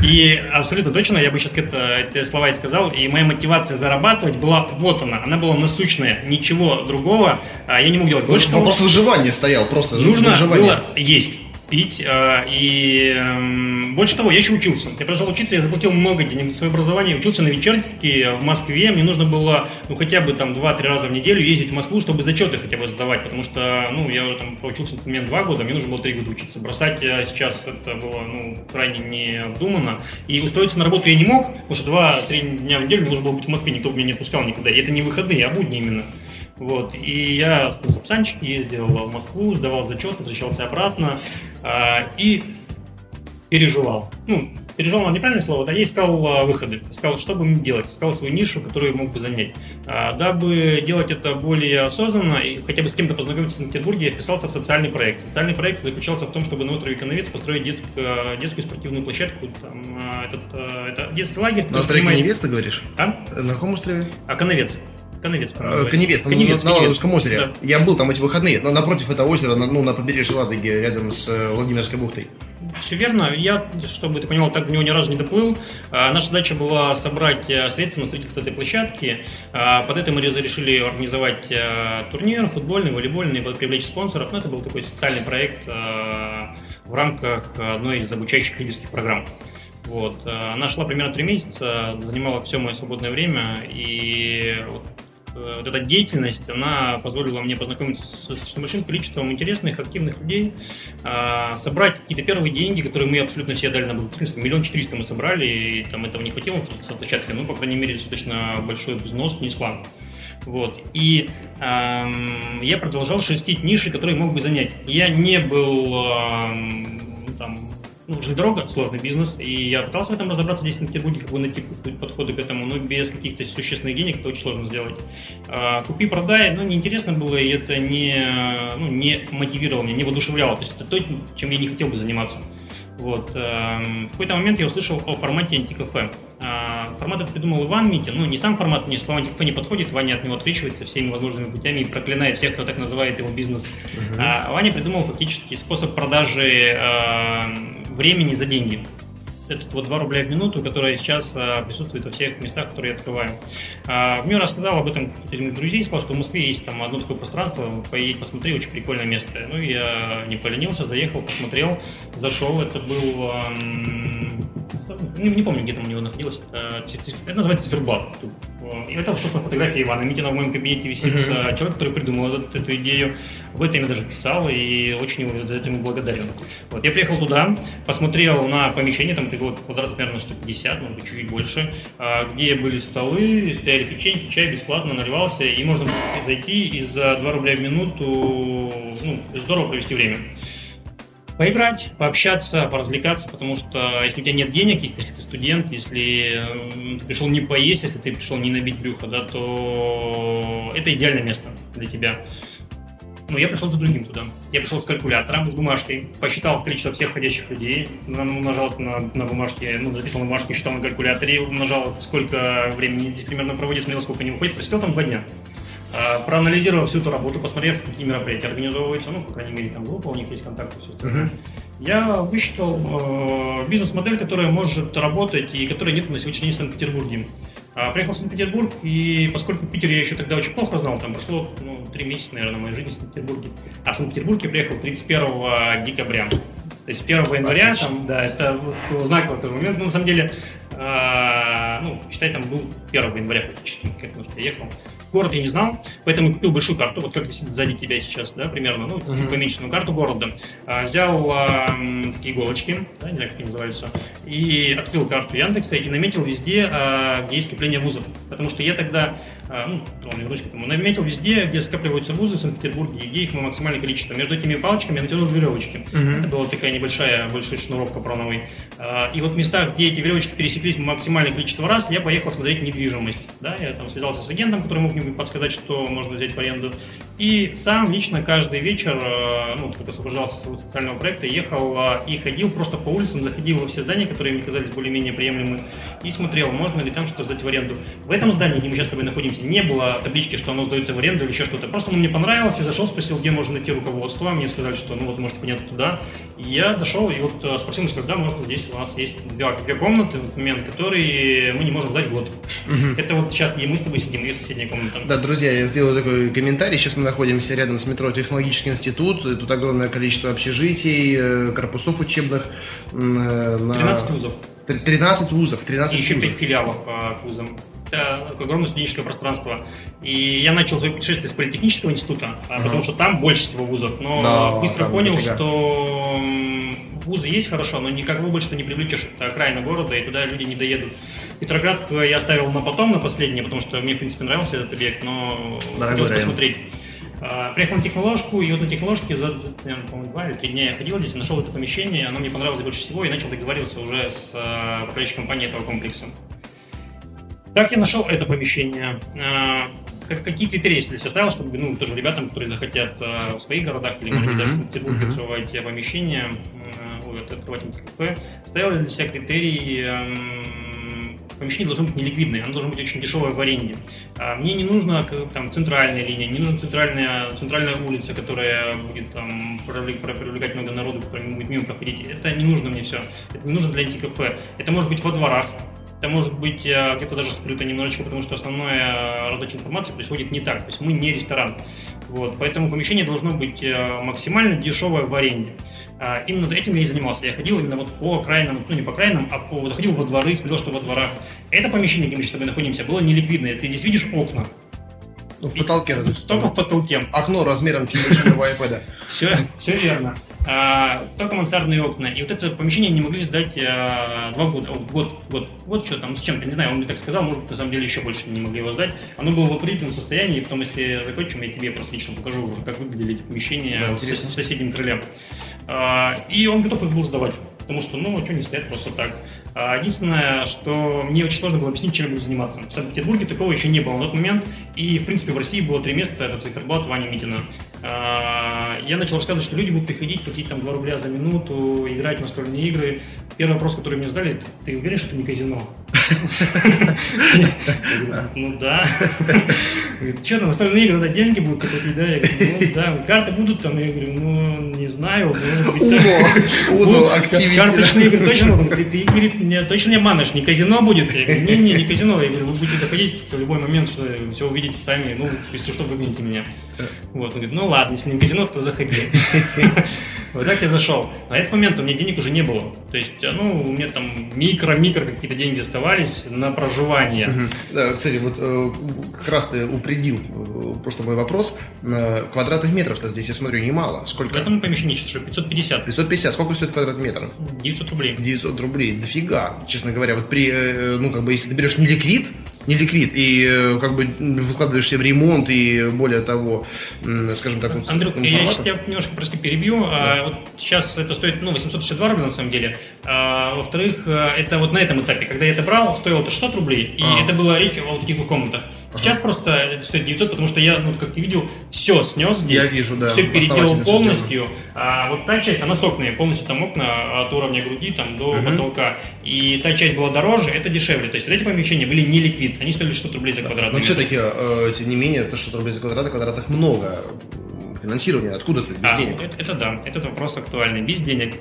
И абсолютно точно, я бы сейчас это, эти слова и сказал, и моя мотивация зарабатывать была вот она, она была насущная, ничего другого а, я не мог делать. Больше того, Вопрос выживания стоял, просто нужно выживание. было есть, пить, а, и эм, больше того, я еще учился. Я продолжал учиться, я заплатил много денег за свое образование, учился на вечерке в Москве, мне нужно было, ну, хотя бы там 2-3 раза в неделю ездить в Москву, чтобы зачеты хотя бы сдавать, потому что, ну, я уже там поучился на тот момент 2 года, мне нужно было 3 года учиться. Бросать э, сейчас это было, ну, крайне необдуманно, и устроиться на работу я не мог, потому что 2-3 дня в неделю мне нужно было быть в Москве, никто меня не отпускал никуда, и это не выходные, а будни именно. Вот, и я с Сапсанчик ездил в Москву, сдавал зачет, возвращался обратно а, и переживал. Ну, переживал неправильное слово, да, я искал а, выходы, искал, что бы мне делать, искал свою нишу, которую я мог бы занять. А, дабы делать это более осознанно и хотя бы с кем-то познакомиться в Санкт-Петербурге, я вписался в социальный проект. Социальный проект заключался в том, чтобы на острове Коновец построить детскую, детскую спортивную площадку. Там, а, этот, а, это детский лагерь. На острове Коневец, ты говоришь? А? На каком острове? А, Коновец. Коновец. Э, по-моему, Коневец, на- Коневец, на, на Коневец. Ладожском озере. Да. Я был там эти выходные, на- напротив этого озера, на, ну, на побережье Ладоги, рядом с э, Владимирской бухтой. Все верно. Я, чтобы ты понимал, так до него ни разу не доплыл. А, наша задача была собрать а, средства на строительство этой площадки. А, под это мы решили организовать а, турнир футбольный, волейбольный, привлечь спонсоров. Ну, это был такой социальный проект а, в рамках одной из обучающих лидерских программ. Вот. а, Она шла примерно три месяца, занимала все мое свободное время, и вот э, вот эта деятельность, она позволила мне познакомиться с, с большим количеством интересных, активных людей, а, собрать какие-то первые деньги, которые мы абсолютно все дали на благотворительность. Миллион четыреста мы собрали, и там этого не хватило с площадки, ну, по крайней мере, достаточно большой взнос внесла. Вот. И ам, я продолжал шерстить ниши, которые мог бы занять. Я не был ам, там, ну, железнодорога, сложный бизнес, и я пытался в этом разобраться здесь, в Санкт-Петербурге, как бы найти подходы к этому, но без каких-то существенных денег это очень сложно сделать. А, Купи, продай, ну, неинтересно было, и это не, ну, не мотивировало меня, не воодушевляло, то есть это то, чем я не хотел бы заниматься. Вот. эм, В какой-то момент я услышал о формате антикафе. А, Формат этот придумал Иван Митя. Ну, не сам формат, не слово антикафе не подходит, Ваня от него отличивается всеми возможными путями и проклинает всех, кто так называет его бизнес. А Ваня придумал фактически способ продажи эм, времени за деньги. Это вот 2 рубля в минуту, которая сейчас а, присутствует во всех местах, которые я открываю. А, мне рассказал об этом кто-то из моих друзей, сказал, что в Москве есть там одно такое пространство, поедь, посмотри, очень прикольное место. Ну, я не поленился, заехал, посмотрел, зашел, это был... не, не помню, где там у него находилось. Это, это называется циферблат. И это, собственно, фотография Ивана Митина в моем кабинете висит. А, Человек, который придумал этот- эту идею. В этом я даже писал и очень ему за это ему благодарен. Вот, я приехал туда, посмотрел на помещение, там это было квадратов, наверное, 150, может быть, чуть больше, а, где были столы, стояли печеньки, чай бесплатно наливался, и можно зайти и за 2 рубля в минуту ну, здорово провести время поиграть, пообщаться, поразвлекаться, потому что если у тебя нет денег, если ты студент, если ты пришел не поесть, если ты пришел не набить брюхо, да, то это идеальное место для тебя. Ну, я пришел за другим туда. Я пришел с калькулятором, с бумажкой, посчитал количество всех ходящих людей, умножал это на, на бумажке, ну, записал на бумажку, считал на калькуляторе, умножал, сколько времени здесь примерно проводит, смотрел, сколько не выходит, просидел там два дня. А, Проанализировав всю эту работу, посмотрев, какие мероприятия организовываются, ну, по крайней мере, там группа, у них есть контакты, все остальное. я высчитал э, бизнес-модель, которая может работать и которой нет на сегодняшний день в Санкт-Петербурге. А, приехал в Санкт-Петербург, и поскольку Питер я еще тогда очень плохо знал, там прошло ну, три месяца, наверное, моей жизни в Санкт-Петербурге. А в Санкт-Петербург я приехал 31 декабря. То есть 1 января, Отлично. там, да, это вот знаковый тоже момент. Но на самом деле, э, ну, считай, там был 1 января практически, как я ехал. Город я не знал, поэтому купил большую карту, вот как висит сзади тебя сейчас, да, примерно, ну, uh-huh. поменьше, но карту города. А, взял а, такие иголочки, да, не знаю, как они называются, и открыл карту Яндекса и наметил везде, а, где есть скопление вузов. Потому что я тогда, а, ну, ладно, вернусь к этому, наметил везде, где скапливаются вузы в Санкт-Петербурге, где их максимальное количество. Между этими палочками я натянул веревочки. Uh-huh. Это была такая небольшая, большая шнуровка капроновой. А, и вот в местах, где эти веревочки пересеклись максимальное количество раз, я поехал смотреть недвижимость. Да, я там связался с агентом, который мог мне подсказать, что можно взять в аренду. И сам лично каждый вечер, э, ну, как освобождался с социального проекта, ехал э, и ходил просто по улицам, заходил во все здания, которые мне казались более-менее приемлемы, и смотрел, можно ли там что-то сдать в аренду. В этом здании, где мы сейчас с тобой находимся, не было таблички, что оно сдается в аренду или еще что-то. Просто оно мне понравилось, я зашел, спросил, где можно найти руководство, мне сказали, что ну вот можете подняться туда. И я дошел и вот э, спросил, когда можно, здесь у нас есть две, две комнаты в момент, которые мы не можем сдать год. Угу. Это вот сейчас, где мы с тобой сидим, и соседняя комната. Да, друзья, я сделаю такой комментарий. Сейчас мы находимся рядом с метро Технологический институт. Тут огромное количество общежитий, э, корпусов учебных. 13 э, вузов. 13 вузов, 13 И еще 5 филиалов по вузам. Это огромное студенческое пространство. И я начал свое путешествие с политехнического института, uh-huh. потому что там больше всего вузов. Но да, быстро понял, что вузы есть хорошо, но никак больше не привлечешь. Это окраина города, и туда люди не доедут. Петроград я оставил на потом, на последнее, потому что мне, в принципе, нравился этот объект, но Дорогой хотелось район. посмотреть. А, приехал на техноложку, и вот на техноложке за, наверное, два или три дня я ходил здесь, нашел это помещение, оно мне понравилось больше всего, и начал договариваться уже с управляющей компанией этого комплекса. Так я нашел это помещение. Uh, как, какие критерии если оставил, чтобы ну, тоже ребятам, которые захотят uh, в своих городах или, может быть, даже в Петербурге открывать помещение, uh, открывать кафе, ставил для себя критерий uh, помещение должно быть неликвидное, оно должно быть очень дешевое в аренде. А мне не нужно там, центральная линия, не нужна центральная, центральная улица, которая будет там, привлекать много народу, который будет мимо проходить. Это не нужно мне все. Это не нужно для антикафе. Это может быть во дворах, это может быть где-то даже скрыто немножечко, потому что основная раздача информации происходит не так. То есть мы не ресторан. Вот, поэтому помещение должно быть э, максимально дешевое в аренде. А, именно этим я и занимался. Я ходил именно вот по окраинам, ну не по окраинам, а по, заходил во дворы, смотрел, что во дворах. Это помещение, где мы сейчас с тобой находимся, было неликвидное. Ты здесь видишь окна. Ну, в потолке разве Только в потолке. Окно размером чуть больше моего iPad. Все, все верно. А, только мансардные окна. И вот это помещение не могли сдать а, два года. О, год, год. Вот что там с чем-то, не знаю, он мне так сказал, может, на самом деле еще больше не могли его сдать. Оно было в охуительном состоянии, и потом, если закончим, я тебе просто лично покажу уже, как выглядели эти помещения да, в соседнем крыле. А, и он готов их был сдавать, потому что, ну, что не стоят просто так. А, единственное, что мне очень сложно было объяснить, чем я буду заниматься. В Санкт-Петербурге такого еще не было на тот момент, и, в принципе, в России было три места, это циферблат Ваня Митина. А, я начал рассказывать, что люди будут приходить, платить там 2 рубля за минуту, играть в настольные игры. Первый вопрос, который мне задали, ты уверен, что это не казино? <laughs> Ну да. Что там, настольные игры, да, деньги будут платить, да? Я говорю, ну да, карты будут там, я говорю, ну не знаю, может быть. Уно, Карточные игры точно будут? Ты, говорит, мне точно не обманешь, не казино будет? Я говорю, не, не, не казино. Я говорю, вы будете заходить в любой момент, что все увидите сами, ну, если что, выгоните меня. Вот, он говорит, ну ладно, если не казино, то заходи. <laughs> Вот так я зашел. На этот момент у меня денег уже не было. То есть, ну, у меня там микро-микро какие-то деньги оставались на проживание. Угу. Да, кстати, вот э, как раз ты упредил э, просто мой вопрос. Квадратных метров-то здесь, я смотрю, немало. Сколько? В этом помещении сейчас 550. 550. Сколько стоит квадратный метр? 900 рублей. 900 рублей. Дофига, честно говоря. Вот при, э, ну, как бы, если ты берешь не ликвид, не ликвид, и э, как бы выкладываешься в ремонт, и более того, скажем так... Вот, Андрюх, я сейчас тебя немножко, прости, перебью. А, да. А, вот сейчас это стоит, ну, 862 рубля на самом деле. А, во-вторых, э, это вот на этом этапе, когда я это брал, стоило это 600 рублей, и а. это было речь о вот таких комнатах. Сейчас просто стоит 900, потому что я, ну, как ты видел, все снес здесь. Я вижу, да. Все переделал полностью. А вот та часть, она с окнами, полностью там окна от уровня груди там до угу. потолка. И та часть была дороже, это дешевле. То есть вот эти помещения были не ликвид, они стоили 600 рублей за квадратный Но все-таки, э, тем не менее, это 600 рублей за квадрат, квадратах много финансирование, откуда ты без а, денег? Это, это да, этот вопрос актуальный. Без денег.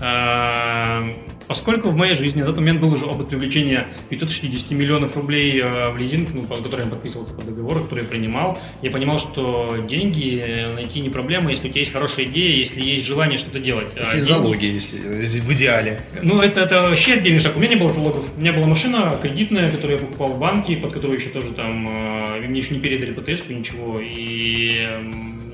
А, поскольку в моей жизни на тот момент был уже опыт привлечения 560 миллионов рублей а, в лизинг, ну, по которым я подписывался по договору, который я принимал, я понимал, что деньги найти не проблема, если у тебя есть хорошая идея, если есть желание что-то делать. Если а деньги... если в идеале. Ну, это, это вообще отдельный шаг. У меня не было залогов. У меня была машина кредитная, которую я покупал в банке, под которую еще тоже там, мне еще не передали ПТС, ничего, и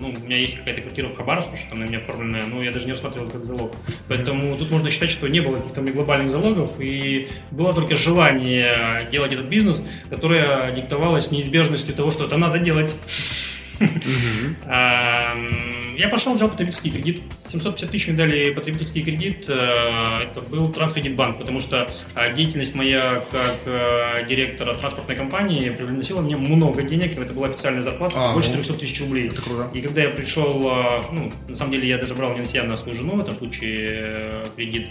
ну, у меня есть какая-то квартира в Хабаровске, что там на меня оформленная, но я даже не рассматривал как залог. Поэтому тут можно считать, что не было каких-то глобальных залогов, и было только желание делать этот бизнес, которое диктовалось неизбежностью того, что это надо делать. Я пошел, взял потребительский кредит. 750 тысяч мне дали потребительский кредит. Э, это был Транскредитбанк, потому что э, деятельность моя как э, директора транспортной компании приносила мне много денег. Это была официальная зарплата, а, больше 300 ну, тысяч рублей. Это круто. И когда я пришел, ну, на самом деле я даже брал не на себя, а на свою жену в этом случае кредит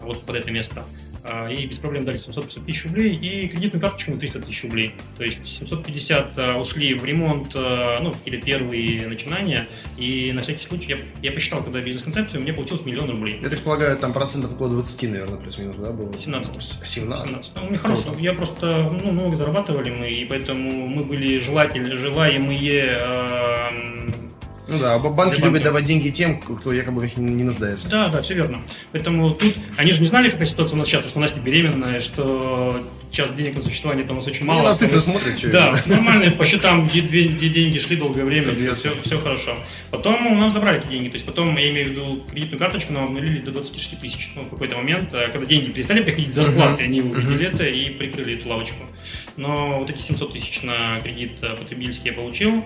вот под это место. А, и без проблем дали 750 тысяч рублей, и кредитную карточку на 300 тысяч рублей. То есть 750 а, ушли в ремонт, а, ну, какие-то первые начинания, и на всякий случай я, я посчитал, когда бизнес-концепцию, мне получилось миллион рублей. Я так полагаю, там процентов около 20, наверное, плюс-минус, да, было? 17. 17? 17. Ну, мне хорошо. Я просто, ну, много зарабатывали мы, и поэтому мы были желательны, желаемые ну да, банки любят давать деньги тем, кто якобы в них не нуждается. Да, да, все верно. Поэтому тут они же не знали, какая ситуация у нас сейчас, что Настя беременная, что сейчас денег на существование там у нас очень мало. Не на цифры смотрят, что Да, нормально, по счетам, где, где деньги шли долгое время, все, все, все хорошо. Потом у нас забрали эти деньги, то есть потом, я имею в виду, кредитную карточку нам обнулили до 26 тысяч. Ну, в какой-то момент, э, когда деньги перестали приходить зарплаты, uh-huh. они увидели uh-huh. это и прикрыли эту лавочку. Но вот эти 700 тысяч на кредит э, потребительский я получил.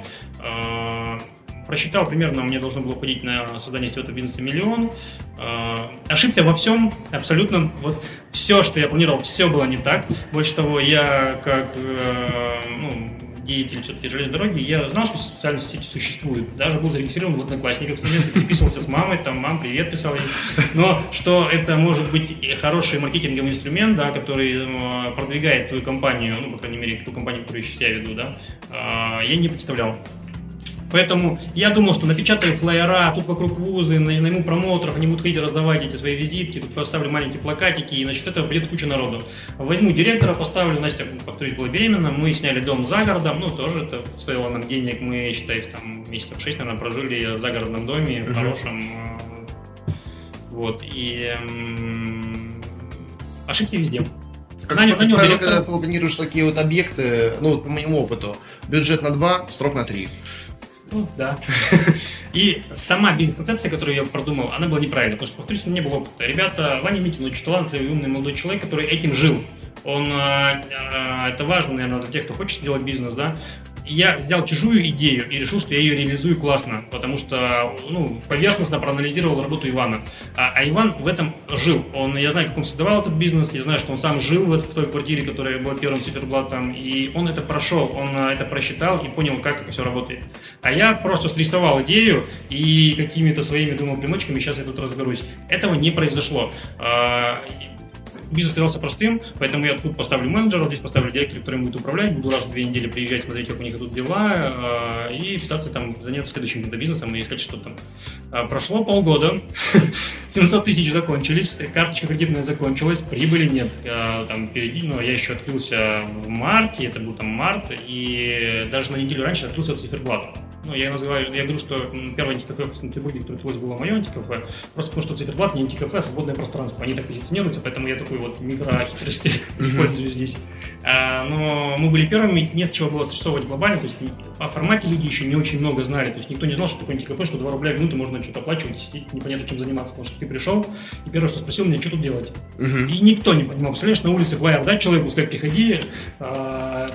Просчитал примерно, мне должно было уходить на создание всего этого бизнеса миллион. А, ошибся во всем, абсолютно. Вот все, что я планировал, все было не так. Больше того, я как э, ну, деятель все-таки железной дороги, я знал, что социальные сети существуют. Даже был зарегистрирован в Одноклассниках, переписывался с мамой, там, мам, привет, писал ей. Но что это может быть хороший маркетинговый инструмент, да, который э, продвигает твою компанию, ну, по крайней мере, ту компанию, которую сейчас я веду, да, а, я не представлял. Поэтому я думал, что напечатаю флайера, тут вокруг вузы, найму промоутеров, они будут ходить раздавать эти свои визитки, тут поставлю маленькие плакатики, и значит этого придет куча народу. Возьму директора, поставлю, Настя, повторюсь, была беременна, мы сняли дом за городом, ну, тоже это стоило нам денег, мы, считай, там месяцев шесть, наверное, прожили в загородном доме, в хорошем, э, вот, и ошибся везде. Как, на, как на правило, когда планируешь такие вот объекты, ну, вот по моему опыту, бюджет на 2, срок на 3. Ну, да. <laughs> И сама бизнес-концепция, которую я продумал, она была неправильной, потому что, повторюсь, у меня не было опыта. Ребята, Ваня Митин очень талантливый, умный молодой человек, который этим жил. Он, э, э, это важно, наверное, для тех, кто хочет сделать бизнес, да, я взял чужую идею и решил, что я ее реализую классно, потому что ну, поверхностно проанализировал работу Ивана. А, а Иван в этом жил. Он, я знаю, как он создавал этот бизнес, я знаю, что он сам жил в, в той квартире, которая была первым циферблатом, и он это прошел, он а, это просчитал и понял, как это все работает. А я просто срисовал идею и какими-то своими, думал, примочками сейчас я тут разберусь. Этого не произошло. А, бизнес оказался простым, поэтому я тут поставлю менеджера, здесь поставлю директора, который будет управлять, буду раз в две недели приезжать, смотреть, как у них идут дела, э, и пытаться там заняться следующим бизнесом и искать что-то там. А, прошло полгода, <laughs> 700 тысяч закончились, карточка кредитная закончилась, прибыли нет. А, там впереди, ну, я еще открылся в марте, это был там март, и даже на неделю раньше открылся циферблат ну, я называю, я говорю, что первое антикафе в Санкт-Петербурге, которое открылось, было мое антикафе, просто потому что циферблат не антикафе, а свободное пространство. Они так позиционируются, поэтому я такой вот микрохитрости использую здесь. А, но мы были первыми, не с чего было срисовывать глобально, то есть о формате люди еще не очень много знали, то есть никто не знал, что такое антикафе, что 2 рубля в минуту можно что-то оплачивать сидеть, непонятно чем заниматься, потому что ты пришел, и первое, что спросил меня, что тут делать. И никто не понимал, представляешь, на улице флайер дать человеку, сказать, приходи, а,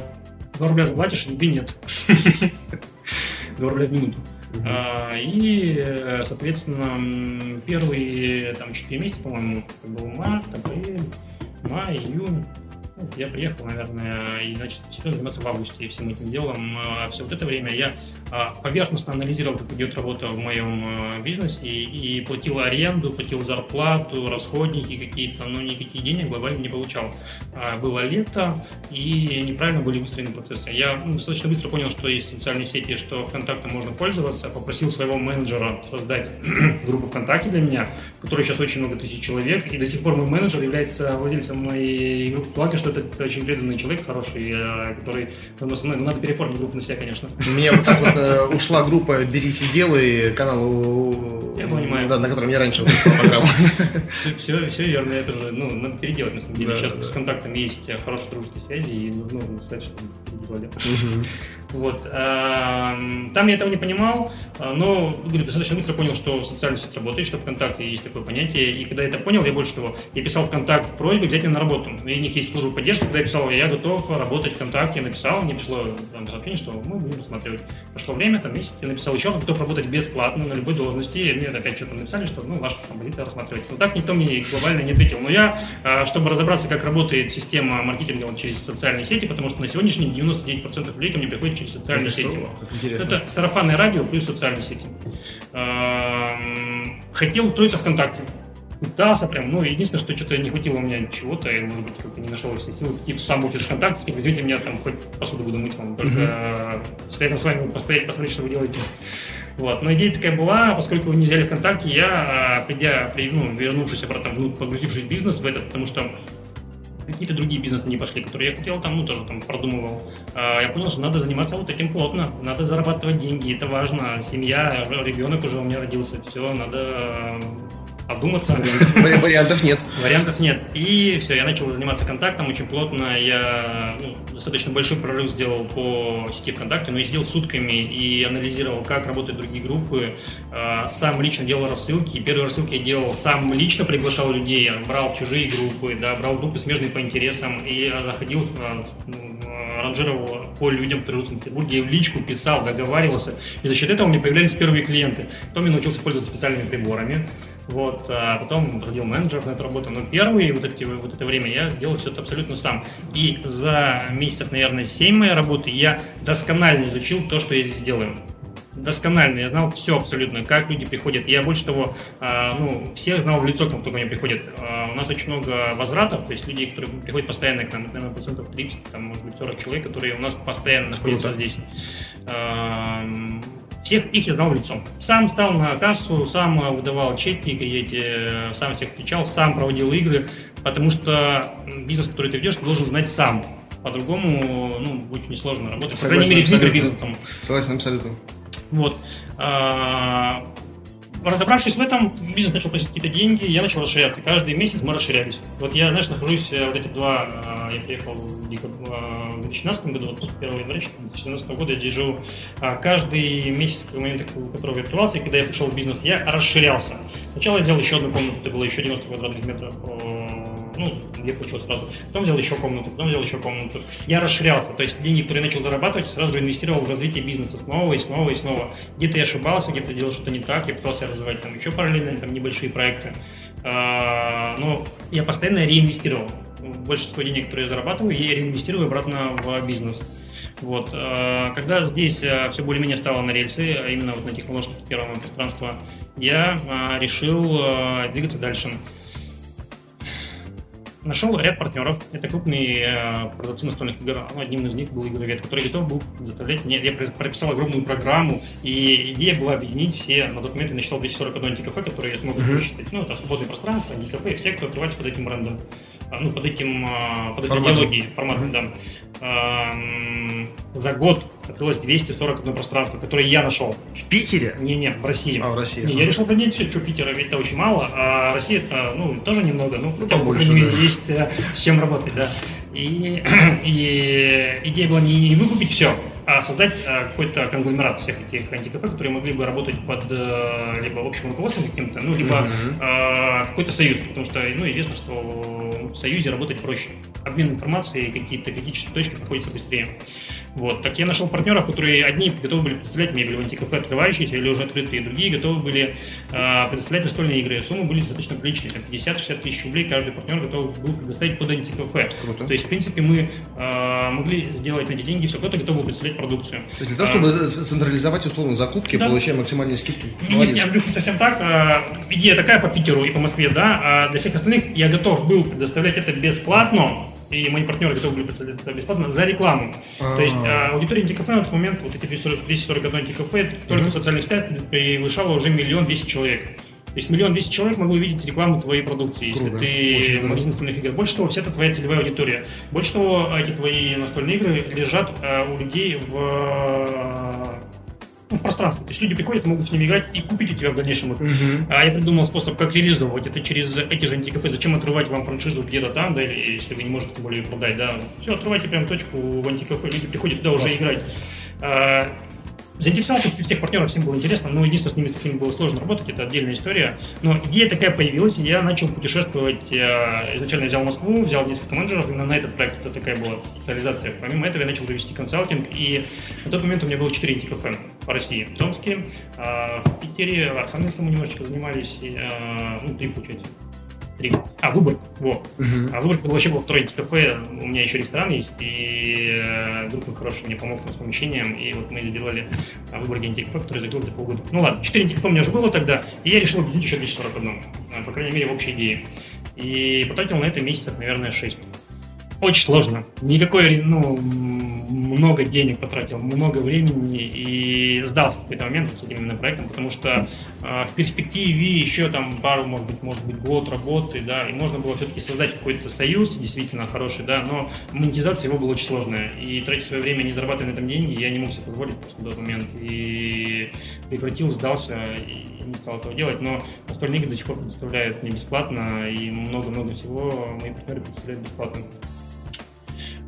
2 рубля заплатишь, а еды нет. <laughs> 2 рубля в минуту. Uh-huh. А, и, э, соответственно, первые там 4 месяца, по-моему, это был март, апрель, май, июнь. Я приехал, наверное, и начал серьезно заниматься в августе всем этим делом. А все вот это время я а, поверхностно анализировал, как идет работа в моем э, бизнесе и платил аренду, платил зарплату, расходники какие-то, но никаких денег глобально не получал. А, было лето, и неправильно были выстроены процессы. Я ну, достаточно быстро понял, что есть социальные сети, что ВКонтактом можно пользоваться. Попросил своего менеджера создать <clears throat> группу ВКонтакте для меня, в которой сейчас очень много тысяч человек, и до сих пор мой менеджер является владельцем моей группы ВКонтакте, что это очень преданный человек, хороший, э, который со мной, надо переформить группу на себя, конечно. У меня вот так вот э, ушла группа «Берись и делай», канал, я понимаю. Да, на котором я раньше выпускал программу. Все, все верно, это же, ну, надо переделать, на самом деле. Сейчас с контактом есть хорошие дружеские связи, и нужно сказать, что. Вот. Эм, там я этого не понимал, э, но говорю, достаточно быстро понял, что социальная сеть работает, что ВКонтакте есть такое понятие. И когда я это понял, я больше того, я писал ВКонтакт просьбы взять меня на работу. И у них есть служба поддержки, когда я писал, я готов работать ВКонтакте, я написал, мне пришло там, сообщение, что мы будем рассматривать. Прошло время, там месяц, я написал еще, готов работать бесплатно на любой должности. И мне опять что-то написали, что ну, ваш композитор рассматривается. Но так никто мне глобально не ответил. Но я, э, чтобы разобраться, как работает система маркетинга через социальные сети, потому что на сегодняшний день 99% людей ко мне приходят через социальные сети. Это сарафанное радио плюс социальные сети. Хотел устроиться ВКонтакте. Пытался прям, ну, единственное, что что-то не хватило у меня чего-то, я, может быть, как-то не нашел все силы идти в сам офис ВКонтакте, сказать, извините, меня там хоть посуду буду мыть вам, только стоять с вами постоять, посмотреть, что вы делаете. Вот. Но идея такая была, поскольку вы не взяли ВКонтакте, я, а, придя, при, ну, вернувшись обратно, погрузившись в бизнес в этот, потому что какие-то другие бизнесы не пошли, которые я хотел там, ну, тоже там продумывал. А, я понял, что надо заниматься вот этим плотно, надо зарабатывать деньги, это важно. Семья, ребенок уже у меня родился, все, надо подуматься. Вариантов нет. Вариантов нет. И все, я начал заниматься контактом очень плотно. Я ну, достаточно большой прорыв сделал по сети ВКонтакте, но я сидел сутками и анализировал, как работают другие группы. А, сам лично делал рассылки. Первые рассылки я делал сам лично, приглашал людей, брал чужие группы, да, брал группы смежные по интересам и заходил, а, ну, ранжировал по людям, в Петербурге, я в личку писал, договаривался. И за счет этого у меня появлялись первые клиенты. Потом я научился пользоваться специальными приборами. Вот, а потом посадил менеджеров на эту работу. Но первые вот, эти, вот это время я делал все это абсолютно сам. И за месяцев, наверное, 7 моей работы я досконально изучил то, что я здесь делаю досконально, я знал все абсолютно, как люди приходят. Я больше того, а, ну, всех знал в лицо, кто ко мне приходит. А, у нас очень много возвратов, то есть людей, которые приходят постоянно к нам, наверное, процентов 30, там, может быть, 40 человек, которые у нас постоянно находятся здесь. Всех их я знал лицом. Сам стал на кассу, сам выдавал чеки, эти, сам всех встречал, сам проводил игры, потому что бизнес, который ты ведешь, ты должен знать сам. По-другому, ну, будет несложно работать. По крайней мере, в микробизнесом. Согласен абсолютно. Вот. А, разобравшись в этом, бизнес начал просить какие-то деньги, я начал расширяться. Каждый месяц мы расширялись. Вот я, знаешь, нахожусь э, вот эти два, я приехал в 2017 году, вот 1 января 2017 года я держу а, каждый месяц, к моменту, который я открывался, и когда я пришел в бизнес, я расширялся. Сначала я взял еще одну комнату, это было еще 90 квадратных метров ну, где получилось сразу. Потом взял еще комнату, потом взял еще комнату. Я расширялся, то есть деньги, которые я начал зарабатывать, сразу же инвестировал в развитие бизнеса снова и снова и снова. Где-то я ошибался, где-то делал что-то не так, я пытался развивать там еще параллельно там небольшие проекты. А, но я постоянно реинвестировал. Большинство денег, которые я зарабатываю, я реинвестирую обратно в бизнес. Вот. А, когда здесь а, все более-менее стало на рельсы, а именно вот на технологии первого пространства, я решил двигаться дальше. Нашел ряд партнеров. Это крупные э, продавцы настольных игр. Одним из них был Игровед, который готов был доставлять мне. Я прописал огромную программу, и идея была объединить все. На тот момент я насчитал 241 антикафе, которые я смог высчитать. Ну, это свободное пространство, антикафе, все, кто открывается под этим брендом. А, ну, под этим, а, под этой идеологией, форматом, да. За год открылось 241 пространство, которое я нашел. В Питере? Не-не, в России. А, в России. Не, я решил поднять все, что Питера ведь это очень мало, а Россия это, ну, тоже немного, ну, хотя бы, больше, да. есть э, с чем работать, да. И, <clears throat> и идея была не выкупить все, а создать а, какой-то конгломерат всех этих антикафе, которые могли бы работать под а, либо общим руководством каким-то, ну, либо mm-hmm. а, какой-то союз, потому что, ну, известно, что в союзе работать проще. Обмен информацией, какие-то критические точки находятся быстрее. Вот. Так я нашел партнеров, которые одни готовы были представлять мебель в антикафе открывающиеся или уже открытые, другие готовы были э, предоставлять настольные игры. Суммы были достаточно приличные, 50-60 тысяч рублей каждый партнер готов был предоставить под антикафе. Круто. То есть, в принципе, мы э, могли сделать на эти деньги все, кто-то готов был представлять продукцию. То есть для того, чтобы а, централизовать условно закупки, да. получаем максимальные скидки. Нет, нет, не совсем так. А, идея такая по Питеру и по Москве, да, а для всех остальных я готов был предоставлять это бесплатно, и мои партнеры готовы были представлять это бесплатно за рекламу. А-а-а. То есть а, аудитория антикафе на тот момент, вот эти 241 антикафе, только mm-hmm. в социальных сетях превышало уже миллион двести человек. То есть миллион двести человек могло увидеть рекламу твоей продукции, Круто. если ты магазин настольных игр. Больше того, вся это твоя целевая аудитория. Больше того, эти твои настольные игры лежат э, у людей в ну, в пространстве. То есть люди приходят, могут с ними играть и купить у тебя в дальнейшем. Uh-huh. А я придумал способ, как реализовывать это через эти же антикафе. Зачем отрывать вам франшизу где-то там, да, или если вы не можете тем более продать, да. Все, отрывайте прям точку в антикафе, люди приходят туда уже играть. А, Заинтересовал всех партнеров, всем было интересно, но единственное, с ними с было сложно работать, это отдельная история. Но идея такая появилась, и я начал путешествовать. Я изначально взял Москву, взял несколько менеджеров, именно на этот проект это такая была специализация. Помимо этого я начал вести консалтинг, и на тот момент у меня было 4 антикафе по России. В Томске, а, в Питере, в Архангельском немножечко занимались, а, ну, три, получается. А, Выборг, вот. Угу. А Выборг вообще был второй кафе, у меня еще ресторан есть, и э, друг мой хороший мне помог с помещением, и вот мы сделали а, Выборге антикафе, который закрылся за полгода. Ну ладно, четыре антикафе у меня уже было тогда, и я решил объединить еще 241, э, по крайней мере, в общей идее. И потратил на это месяцев, наверное, 6. Очень сложно. Никакой, ну, много денег потратил, много времени и сдался в какой-то момент с этим именно проектом, потому что э, в перспективе еще там пару, может быть, может быть, год работы, да, и можно было все-таки создать какой-то союз действительно хороший, да, но монетизация его была очень сложная, и тратить свое время, не зарабатывая на этом деньги, я не мог себе позволить в тот момент, и прекратил, сдался, и не стал этого делать, но настольные игры до сих пор предоставляют мне бесплатно, и много-много всего мои партнеры предоставляют бесплатно.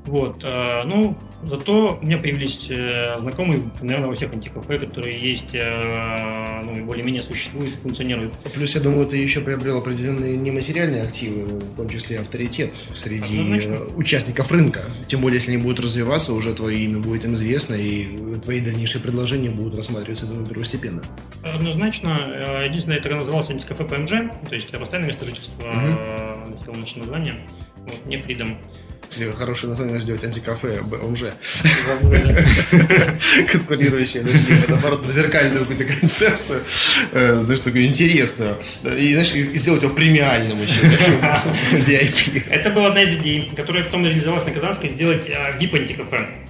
Вот, э, ну, зато у меня появились э, знакомые, наверное, во всех антикафе, которые есть, э, ну, более-менее существуют, функционируют. Плюс, я думаю, ты еще приобрел определенные нематериальные активы, в том числе авторитет среди Однозначно. участников рынка. Тем более, если они будут развиваться, уже твое имя будет им известно, и твои дальнейшие предложения будут рассматриваться думаю, первостепенно. Однозначно. Единственное, это назывался антикафе ПМЖ, то есть постоянное место жительства, угу. название, вот, не Фридом. Кстати, хорошее название ждет антикафе БМЖ. Конкурирующие нашли, наоборот, зеркальную какую-то концепцию. Э, знаешь, такую интересную. И, знаешь, и сделать его премиальным еще. VIP. <laughs> Это была одна из идей, которая потом реализовалась на Казанской, сделать VIP-антикафе. А,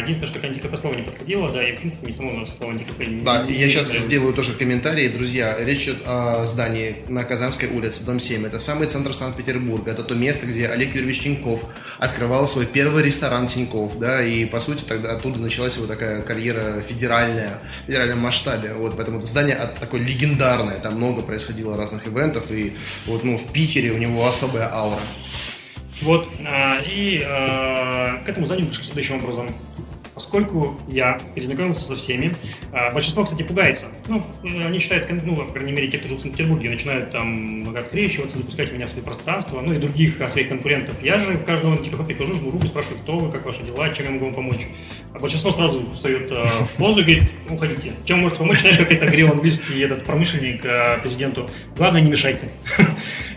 единственное, что к антикафе слово не подходило, да, и в принципе не само слово антикафе не Да, и я сейчас сделаю тоже комментарий, друзья. Речь идет о здании на Казанской улице, дом 7. Это самый центр Санкт-Петербурга. Это то место, где Олег Юрьевич Тиньков открывал свой первый ресторан Тиньков, да, и по сути тогда оттуда началась его такая карьера федеральная, в федеральном масштабе. Вот, поэтому это здание такое легендарное, там много происходило разных ивентов, и вот, ну, в Питере у него особая аура. Вот, а, и а, к этому зданию пришли следующим образом. Поскольку я перезнакомился со всеми, а, большинство, кстати, пугается. Ну, они считают, ну, по крайней мере, те, кто живут в Санкт-Петербурге, начинают там открещиваться, запускать меня в свои пространства, ну и других своих конкурентов. Я же в каждом антикафе прихожу, жму руку, спрашиваю, кто вы, как ваши дела, чем я могу вам помочь. А большинство сразу встает в позу и говорит, уходите. Чем может помочь, знаешь, как это говорил английский этот промышленник президенту. Главное, не мешайте.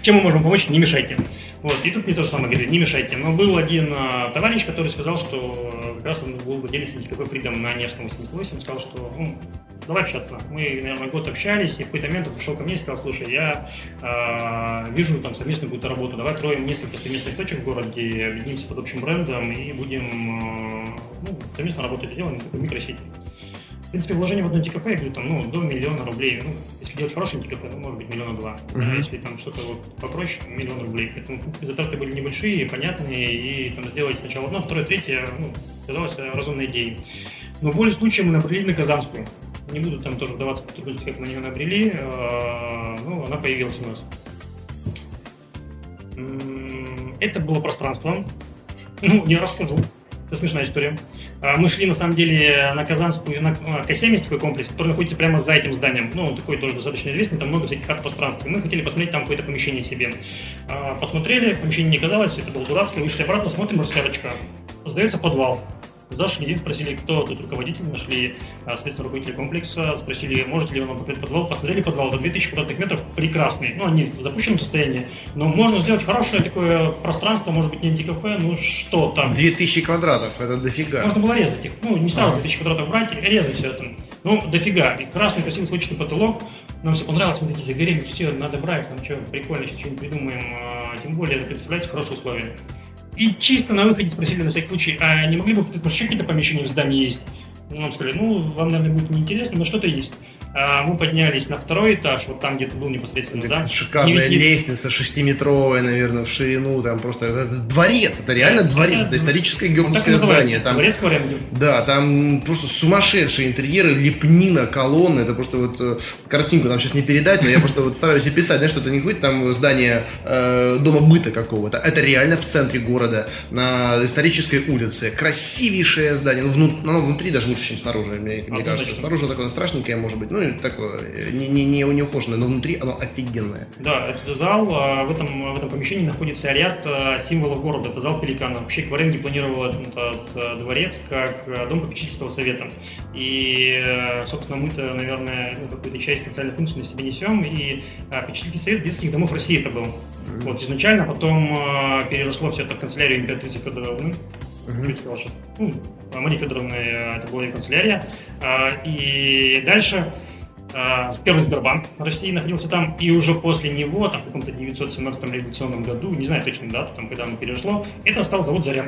Чем мы можем помочь, не мешайте. Вот, и тут мне тоже самое говорили, не мешайте. Но был один а, товарищ, который сказал, что э, как раз он был владелец антикафе Freedom на Невском 88, сказал, что ну, давай общаться. Мы, наверное, год общались, и в какой-то момент он пришел ко мне и сказал, слушай, я э, вижу там совместную какую-то работу, давай откроем несколько совместных точек в городе, объединимся под общим брендом и будем э, ну, совместно работать, делаем такой микросеть. В принципе, вложение в одно антикафе, я говорю, там, ну, до миллиона рублей. Ну, если делать хороший антикафе, ну, может быть, миллиона два. Uh-huh. А если там что-то вот попроще, миллион рублей. Поэтому затраты были небольшие, понятные, и там сделать сначала одно, второе, третье, ну, казалось разумной идеей. Но в более случае мы набрели на Казанскую. Не буду там тоже вдаваться в подробности, как мы на нее набрели. А, ну, она появилась у нас. Это было пространство. Ну, не расскажу. Это смешная история. А, мы шли, на самом деле, на Казанскую, на К7 есть такой комплекс, который находится прямо за этим зданием. Ну, он такой тоже достаточно известный, там много всяких арт-пространств. Мы хотели посмотреть там какое-то помещение себе. А, посмотрели, помещение не казалось, это было дурацкое, вышли обратно, смотрим, рассядочка. Сдается подвал. Зашли, спросили, кто тут руководитель, нашли, а, соответственно, руководителя комплекса, спросили, может ли он показать подвал, посмотрели подвал, это 2000 квадратных метров, прекрасный, ну, они в запущенном состоянии, но можно сделать хорошее такое пространство, может быть, не антикафе, ну, что там. 2000 квадратов, это дофига. Можно было резать их, ну, не сразу 2000 квадратов брать резать все это. Ну, дофига, и красный красивый сводчатый потолок, нам все понравилось, мы такие загорели, все, надо брать, там что, прикольно, сейчас что-нибудь придумаем, а, тем более, это представляете, хорошие условия. И чисто на выходе спросили на всякий случай, а не могли бы, может, еще какие-то помещения в здании есть? Нам сказали, ну, вам, наверное, будет неинтересно, но что-то есть. А мы поднялись на второй этаж, вот там где-то был непосредственно, да? да? Шикарная не, лестница, шестиметровая, наверное, в ширину, там просто это, это дворец, это реально дворец, это историческое георгиевское вот здание. Там, дворец Кваренги. Да, там просто сумасшедшие интерьеры, лепнина, колонны, это просто вот э, картинку нам сейчас не передать, но я просто вот стараюсь описать, знаешь, что это не какое-то там здание э, дома быта какого-то, это реально в центре города, на исторической улице, красивейшее здание, ну, внут, ну внутри даже лучше, чем снаружи, мне, мне кажется, снаружи такое страшненькое может быть, ну, такое, не, не, не, не ухоженное, но внутри оно офигенное. Да, это зал, а в этом, в этом помещении находится ряд а, символов города, это зал Пеликана. Вообще Кваренги планировал этот, этот дворец как дом попечительского совета. И, собственно, мы-то, наверное, ну, какую-то часть социальной функции на себе несем, и попечительский совет детских домов России это был. Mm-hmm. Вот изначально, потом переросло все это в канцелярию императрицы Федоровны. Uh-huh. Ну, Марии Федоровны это была ее канцелярия. И дальше а, первый Сбербанк России находился там, и уже после него, там, в каком-то 917 революционном году, не знаю точно дату, там, когда оно перешло, это стал завод «Заря».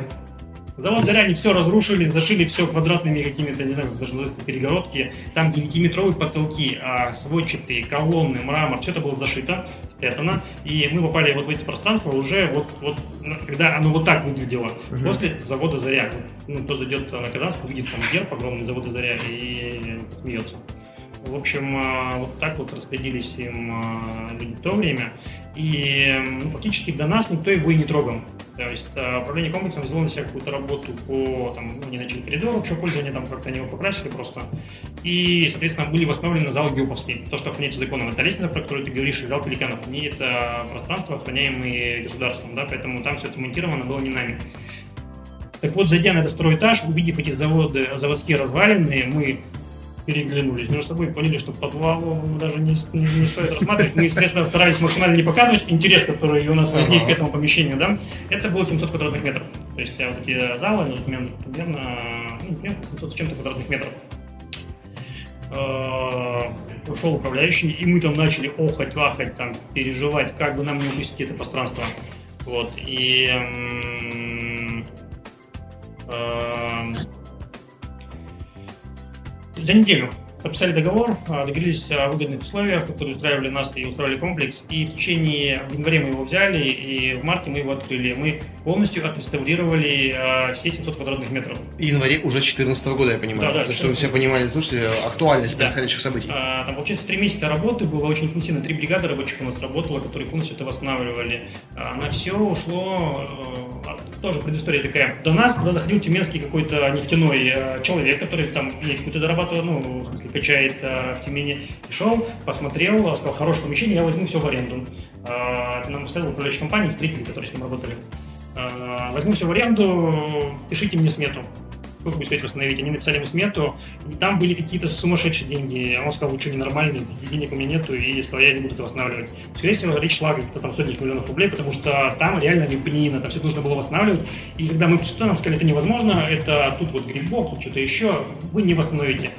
Завод «Заря» они все разрушили, зашили все квадратными какими-то, не знаю, как даже перегородки. Там 9-метровые потолки, а сводчатые, колонны, мрамор, все это было зашито, спрятано. И мы попали вот в эти пространства уже вот, вот когда оно вот так выглядело. Uh-huh. После завода «Заря». Ну, кто зайдет на Казанск, увидит там герб огромный завода «Заря» и смеется. В общем, а, вот так вот распределились им а, люди в то время. И ну, фактически до нас никто его и не трогал. То есть а, управление комплексом взяло на себя какую-то работу по, там, ну, не начали коридор общего пользования, там как-то они его покрасили просто. И, соответственно, были восстановлены зал Геоповский. То, что охраняется законом. Это лестница, про которую ты говоришь, и зал Пеликанов. Не это пространство, охраняемое государством, да, поэтому там все это монтировано было не нами. Так вот, зайдя на этот второй этаж, увидев эти заводы, заводские развалины, мы переглянулись между собой и поняли, что подвал даже не, не, не стоит рассматривать. Мы, естественно, старались максимально не показывать интерес, который у нас возник ага. к этому помещению. Да? Это было 700 квадратных метров. То есть вот эти залы, ну, примерно, примерно ну, 700 с чем-то квадратных метров. Ушел управляющий, и мы там начали охать, вахать, там, переживать, как бы нам не упустить это пространство. Вот, и за неделю подписали договор, а, договорились о выгодных условиях, которые устраивали нас и устраивали комплекс. И в течение, в январе мы его взяли, и в марте мы его открыли. Мы полностью отреставрировали э, все 700 квадратных метров. И январе уже 2014 года, я понимаю. Да, да. Чтобы все понимали, слушайте, актуальность да. происходящих событий. А, там, получается, три месяца работы было очень интенсивно. Три бригады рабочих у нас работало, которые полностью это восстанавливали. А, на все ушло э, тоже предыстория такая. До нас туда заходил тюменский какой-то нефтяной э, человек, который там нефть зарабатывал, ну, качает э, в Тюмени. Пришел, посмотрел, сказал, хорошее помещение, я возьму все в аренду. Э, нам оставил управляющая компания, строители, которые с ним работали. Э, возьму все в аренду, пишите мне смету сколько будет стоить восстановить. Они написали ему смету, там были какие-то сумасшедшие деньги. Он сказал, лучше ненормальные, денег у меня нету, и сказал, я не буду это восстанавливать. Скорее всего, речь шла где-то там сотни миллионов рублей, потому что там реально лепнина, там все нужно было восстанавливать. И когда мы пришли, нам сказали, это невозможно, это тут вот грибок, тут что-то еще, вы не восстановите.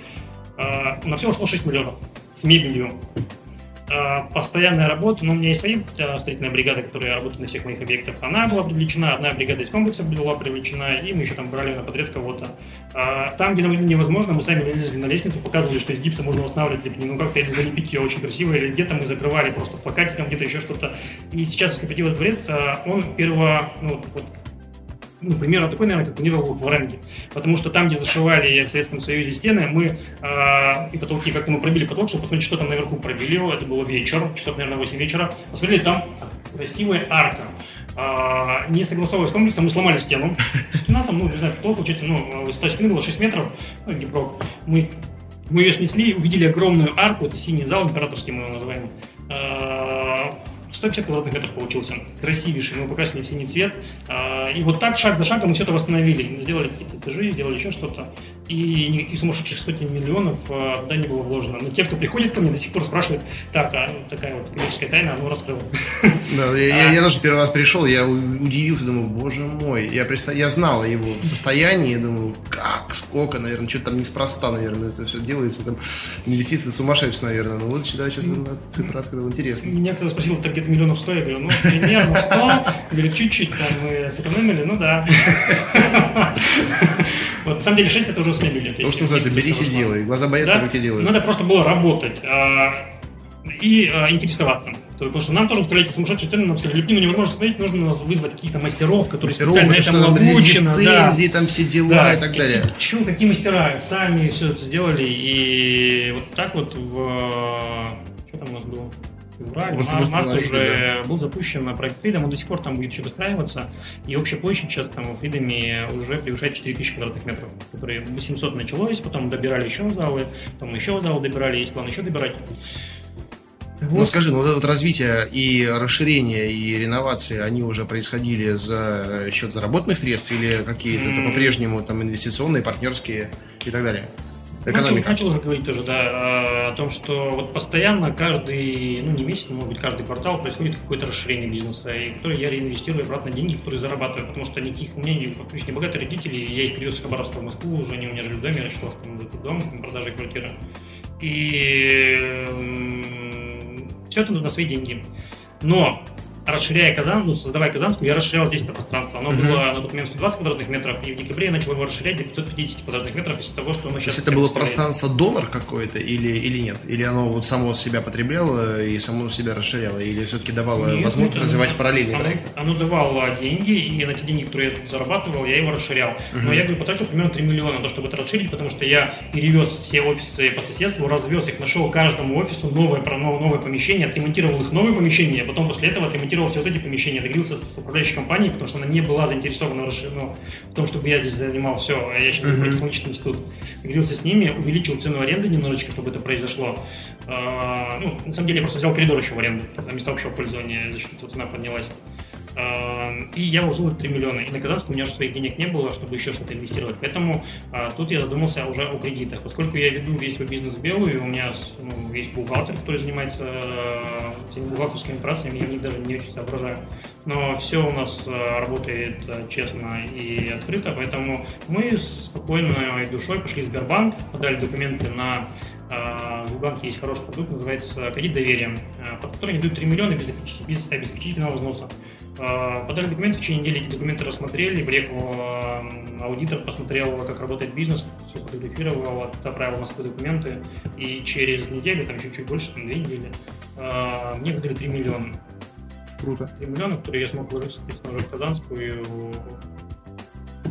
А, на все ушло 6 миллионов с мебелью. А, постоянная работа, ну, у меня есть свои а, строительная бригада, которая работает на всех моих объектах, она была привлечена, одна бригада из комплекса была привлечена, и мы еще там брали на подряд кого-то. Там, где нам невозможно, мы сами лезли на лестницу, показывали, что из гипса можно восстанавливать лепнину, как-то или залепить ее очень красиво, или где-то мы закрывали просто плакатиком, где-то еще что-то. И сейчас, в этот дворец, он первого, ну, вот, ну, примерно такой, наверное, как планировал в Варанге. Потому что там, где зашивали в Советском Союзе стены, мы э, и потолки, как-то мы пробили потолок, чтобы посмотреть, что там наверху пробили. Это было вечер, часов, наверное, 8 вечера. Посмотрели, там красивая арка. А, не согласовывая с комплексом, мы сломали стену. Стена там, ну, не знаю, потолок, получается, ну, высота стены была 6 метров, ну, гипрок. Мы, мы ее снесли, увидели огромную арку, это синий зал, императорский мы его называем. А, 150 квадратных метров получился. Красивейший, мы покрасили в синий цвет. А, и вот так, шаг за шагом, мы все это восстановили. Сделали какие-то этажи, делали еще что-то. И никаких сумасшедших сотен миллионов а, туда не было вложено. Но те, кто приходит ко мне, до сих пор спрашивают, так, а такая вот коммерческая тайна, а ну раскрыл. Да, я, я, я тоже первый раз пришел, я удивился, думаю, боже мой. Я, представ... я знал о его состоянии, думаю, как, сколько, наверное, что-то там неспроста, наверное, это все делается. Там инвестиции сумасшедшие, наверное. Ну вот сюда сейчас цифра открыла, интересно. Меня кто-то спросил, так где-то миллионов сто, я говорю, ну, примерно 100. Говорю, чуть-чуть там мы сэкономили, ну да. <laughs> Вот, на самом деле, 6 это уже мебелью. Ну, что называется, берись и делай. Глаза боятся, руки делают. Надо просто было работать а, и а, интересоваться. Потому что нам тоже устраивать сумасшедшие цены, нам сказали, лепнину невозможно смотреть, нужно вызвать каких-то мастеров, которые мастеров, специально этому обучены. Лицензии, да. там все дела да, и так далее. Почему, какие мастера сами все это сделали, и вот так вот в... Что там у нас было? Февраль, март, март уже да. был запущен проект Freedom, он до сих пор там будет еще выстраиваться, и общая площадь сейчас там в Freedom уже превышает 4000 квадратных метров, которые 800 началось, потом добирали еще залы, потом еще залы добирали, есть план еще добирать. Вот. Ну скажи, ну вот это вот развитие и расширение и реновации, они уже происходили за счет заработанных средств или какие-то mm. по-прежнему там инвестиционные, партнерские и так далее? Экономика. Начал, начал уже говорить тоже, да, а, о том, что вот постоянно каждый, ну не месяц, но может быть каждый квартал происходит какое-то расширение бизнеса, и которые я реинвестирую обратно деньги, которые зарабатываю, потому что никаких у меня не, фактически не богатые родители, я их привез из Хабаровска в Москву, уже они у меня жили в доме, я решил в дом, продажи квартиры. И все это на свои деньги. Но расширяя Казан, ну, создавая Казанскую, я расширял здесь это пространство. Оно mm-hmm. было на тот момент 120 квадратных метров, и в декабре я начал его расширять до 550 квадратных метров из того, что оно сейчас... То есть это было пространство донор какое-то или, или нет? Или оно вот само себя потребляло и само себя расширяло? Или все-таки давало нет, возможность нет, развивать параллельный оно, проект? Оно давало деньги, и на те деньги, которые я зарабатывал, я его расширял. Mm-hmm. Но я, говорю, потратил примерно 3 миллиона на то, чтобы это расширить, потому что я перевез все офисы по соседству, развез их, нашел каждому офису новое, новое, новое помещение, отремонтировал их новые помещения, а потом после этого отремонтировал все вот эти помещения договорился с управляющей компанией, потому что она не была заинтересована ну, в том, чтобы я здесь занимал все, а я считаю, uh-huh. технологический институт. Договорился с ними, увеличил цену аренды немножечко, чтобы это произошло. А, ну, на самом деле, я просто взял коридор еще в аренду, места общего пользования, за счет этого цена поднялась. И я вложил 3 миллиона. И на Казанском у меня же своих денег не было, чтобы еще что-то инвестировать. Поэтому а, тут я задумался уже о кредитах. Поскольку я веду весь свой бизнес белую, у меня ну, есть бухгалтер, который занимается э, всеми бухгалтерскими операциями, я в даже не очень соображаю. Но все у нас э, работает э, честно и открыто, поэтому мы спокойной душой пошли в Сбербанк, подали документы на в банке есть хороший продукт, называется кредит доверия, под который они дают 3 миллиона без обеспечительного взноса. А, подали документы, в течение недели эти документы рассмотрели, приехал аудитор, посмотрел, как работает бизнес, все сфотографировал, отправил в Москву документы, и через неделю, там чуть-чуть больше, там две недели, а, мне выдали 3 миллиона. Круто. 3 миллиона, которые я смог вложить, соответственно, уже в Казанскую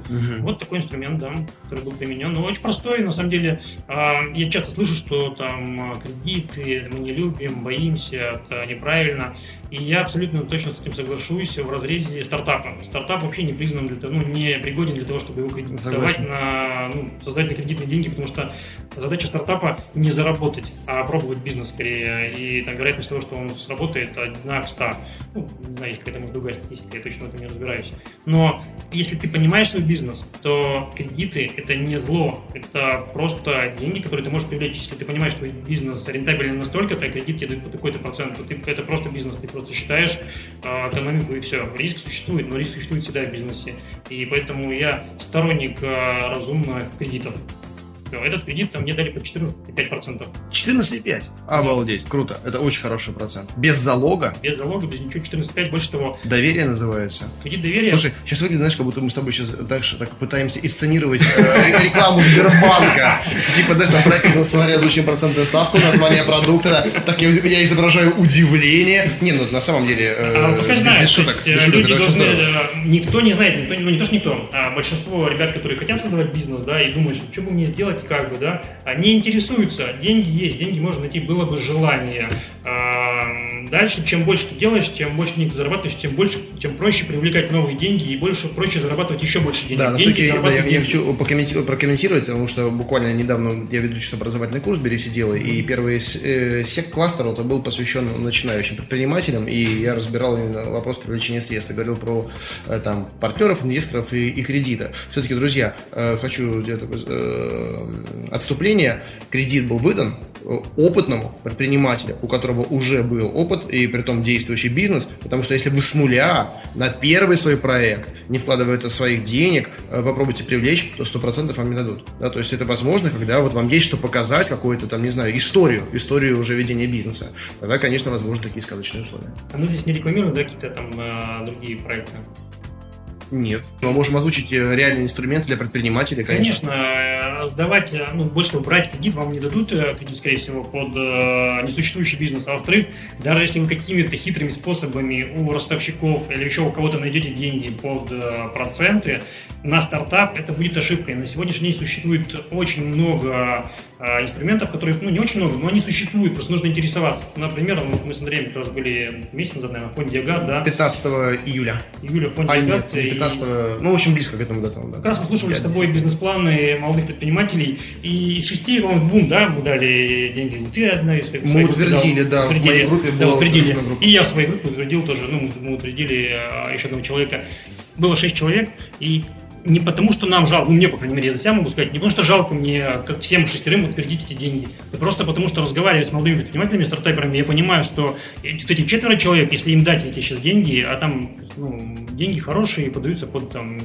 Угу. Вот такой инструмент, да, который был применен. Но очень простой, на самом деле. А, я часто слышу, что там кредиты мы не любим, боимся, это неправильно. И я абсолютно точно с этим соглашусь в разрезе стартапа. Стартап вообще не признан для того, ну, не пригоден для того, чтобы его кредитовать на, ну, создать на кредитные деньги, потому что задача стартапа не заработать, а пробовать бизнес скорее. И там вероятность того, что он сработает, одна к ста. Ну, не знаю, есть какая-то, может, другая статистика, я точно в этом не разбираюсь. Но если ты понимаешь свой бизнес, то кредиты – это не зло, это просто деньги, которые ты можешь привлечь. Если ты понимаешь, что бизнес рентабелен настолько, то кредит тебе дают по такой-то процент, то ты, это просто бизнес, ты просто считаешь э, экономику и все. Риск существует, но риск существует всегда в бизнесе. И поэтому я сторонник э, разумных кредитов. Этот кредит там мне дали по 14,5%. 14,5? Обалдеть, круто. Это очень хороший процент. Без залога? Без залога, без ничего, 14,5, больше того. Доверие называется? Кредит доверия. Слушай, сейчас выглядит, знаешь, как будто мы с тобой сейчас дальше так пытаемся исценировать э, рекламу Сбербанка. Типа, знаешь, там проект бизнес-сценарий озвучим процентную ставку, название продукта. Так я изображаю удивление. Не, ну на самом деле, э, а, пускай знают, без шуток. Люди должны, никто не знает, никто, ну не то, что никто, а большинство ребят, которые хотят создавать бизнес, да, и думают, что что бы мне сделать, делать, как бы, да, не интересуются. Деньги есть, деньги можно найти, было бы желание. Дальше, чем больше ты делаешь, тем больше денег зарабатываешь, тем больше, тем проще привлекать новые деньги и больше проще зарабатывать еще больше денег. Да, деньги да, я, я хочу прокомментировать, потому что буквально недавно я веду чисто образовательный курс «Бери сидела», и первый э, сек-кластер это был посвящен начинающим предпринимателям, и я разбирал именно вопрос привлечения средств. Я говорил про э, там, партнеров, инвесторов и, и кредита. Все-таки, друзья, э, хочу сделать такое э, отступление. Кредит был выдан, опытному предпринимателю, у которого уже был опыт и при том действующий бизнес, потому что если вы с нуля на первый свой проект, не вкладывая это своих денег, э, попробуйте привлечь, то 100% вам не дадут. Да, то есть это возможно, когда вот вам есть что показать, какую-то там, не знаю, историю, историю уже ведения бизнеса. Тогда, конечно, возможны такие сказочные условия. А мы здесь не рекламируем, да, какие-то там э, другие проекты? Нет. Мы можем озвучить э, реальные инструменты для предпринимателей, конечно. Конечно. Э, сдавать, э, ну, больше всего, брать кредит вам не дадут, кредит, скорее всего, под несуществующий бизнес. А во-вторых, даже если вы какими-то хитрыми способами у ростовщиков или еще у кого-то найдете деньги под проценты на стартап, это будет ошибкой. На сегодняшний день существует очень много инструментов, которые, ну, не очень много, но они существуют, просто нужно интересоваться. Например, мы с Андреем как раз были месяц назад, наверное, в фонде Агат, да? 15 июля. Июля в фонде а, Агат. Нет, 15 ну, в общем, близко к этому датам. Да. Как раз мы слушали с тобой бизнес-планы молодых предпринимателей, и из шести, по-моему, двум, да, мы дали деньги. Ты одна из своих Мы утвердили, да, утвердили, в моей группе да, утвердили. И я в своей группе утвердил тоже, ну, мы утвердили а, еще одного человека. Было шесть человек, и не потому, что нам жалко, ну мне, по крайней мере, я за себя могу сказать, не потому, что жалко мне, как всем шестерым, утвердить эти деньги, а просто потому, что разговаривая с молодыми предпринимателями, стартаперами, я понимаю, что эти, эти четверо человек, если им дать эти сейчас деньги, а там ну, деньги хорошие, подаются под там,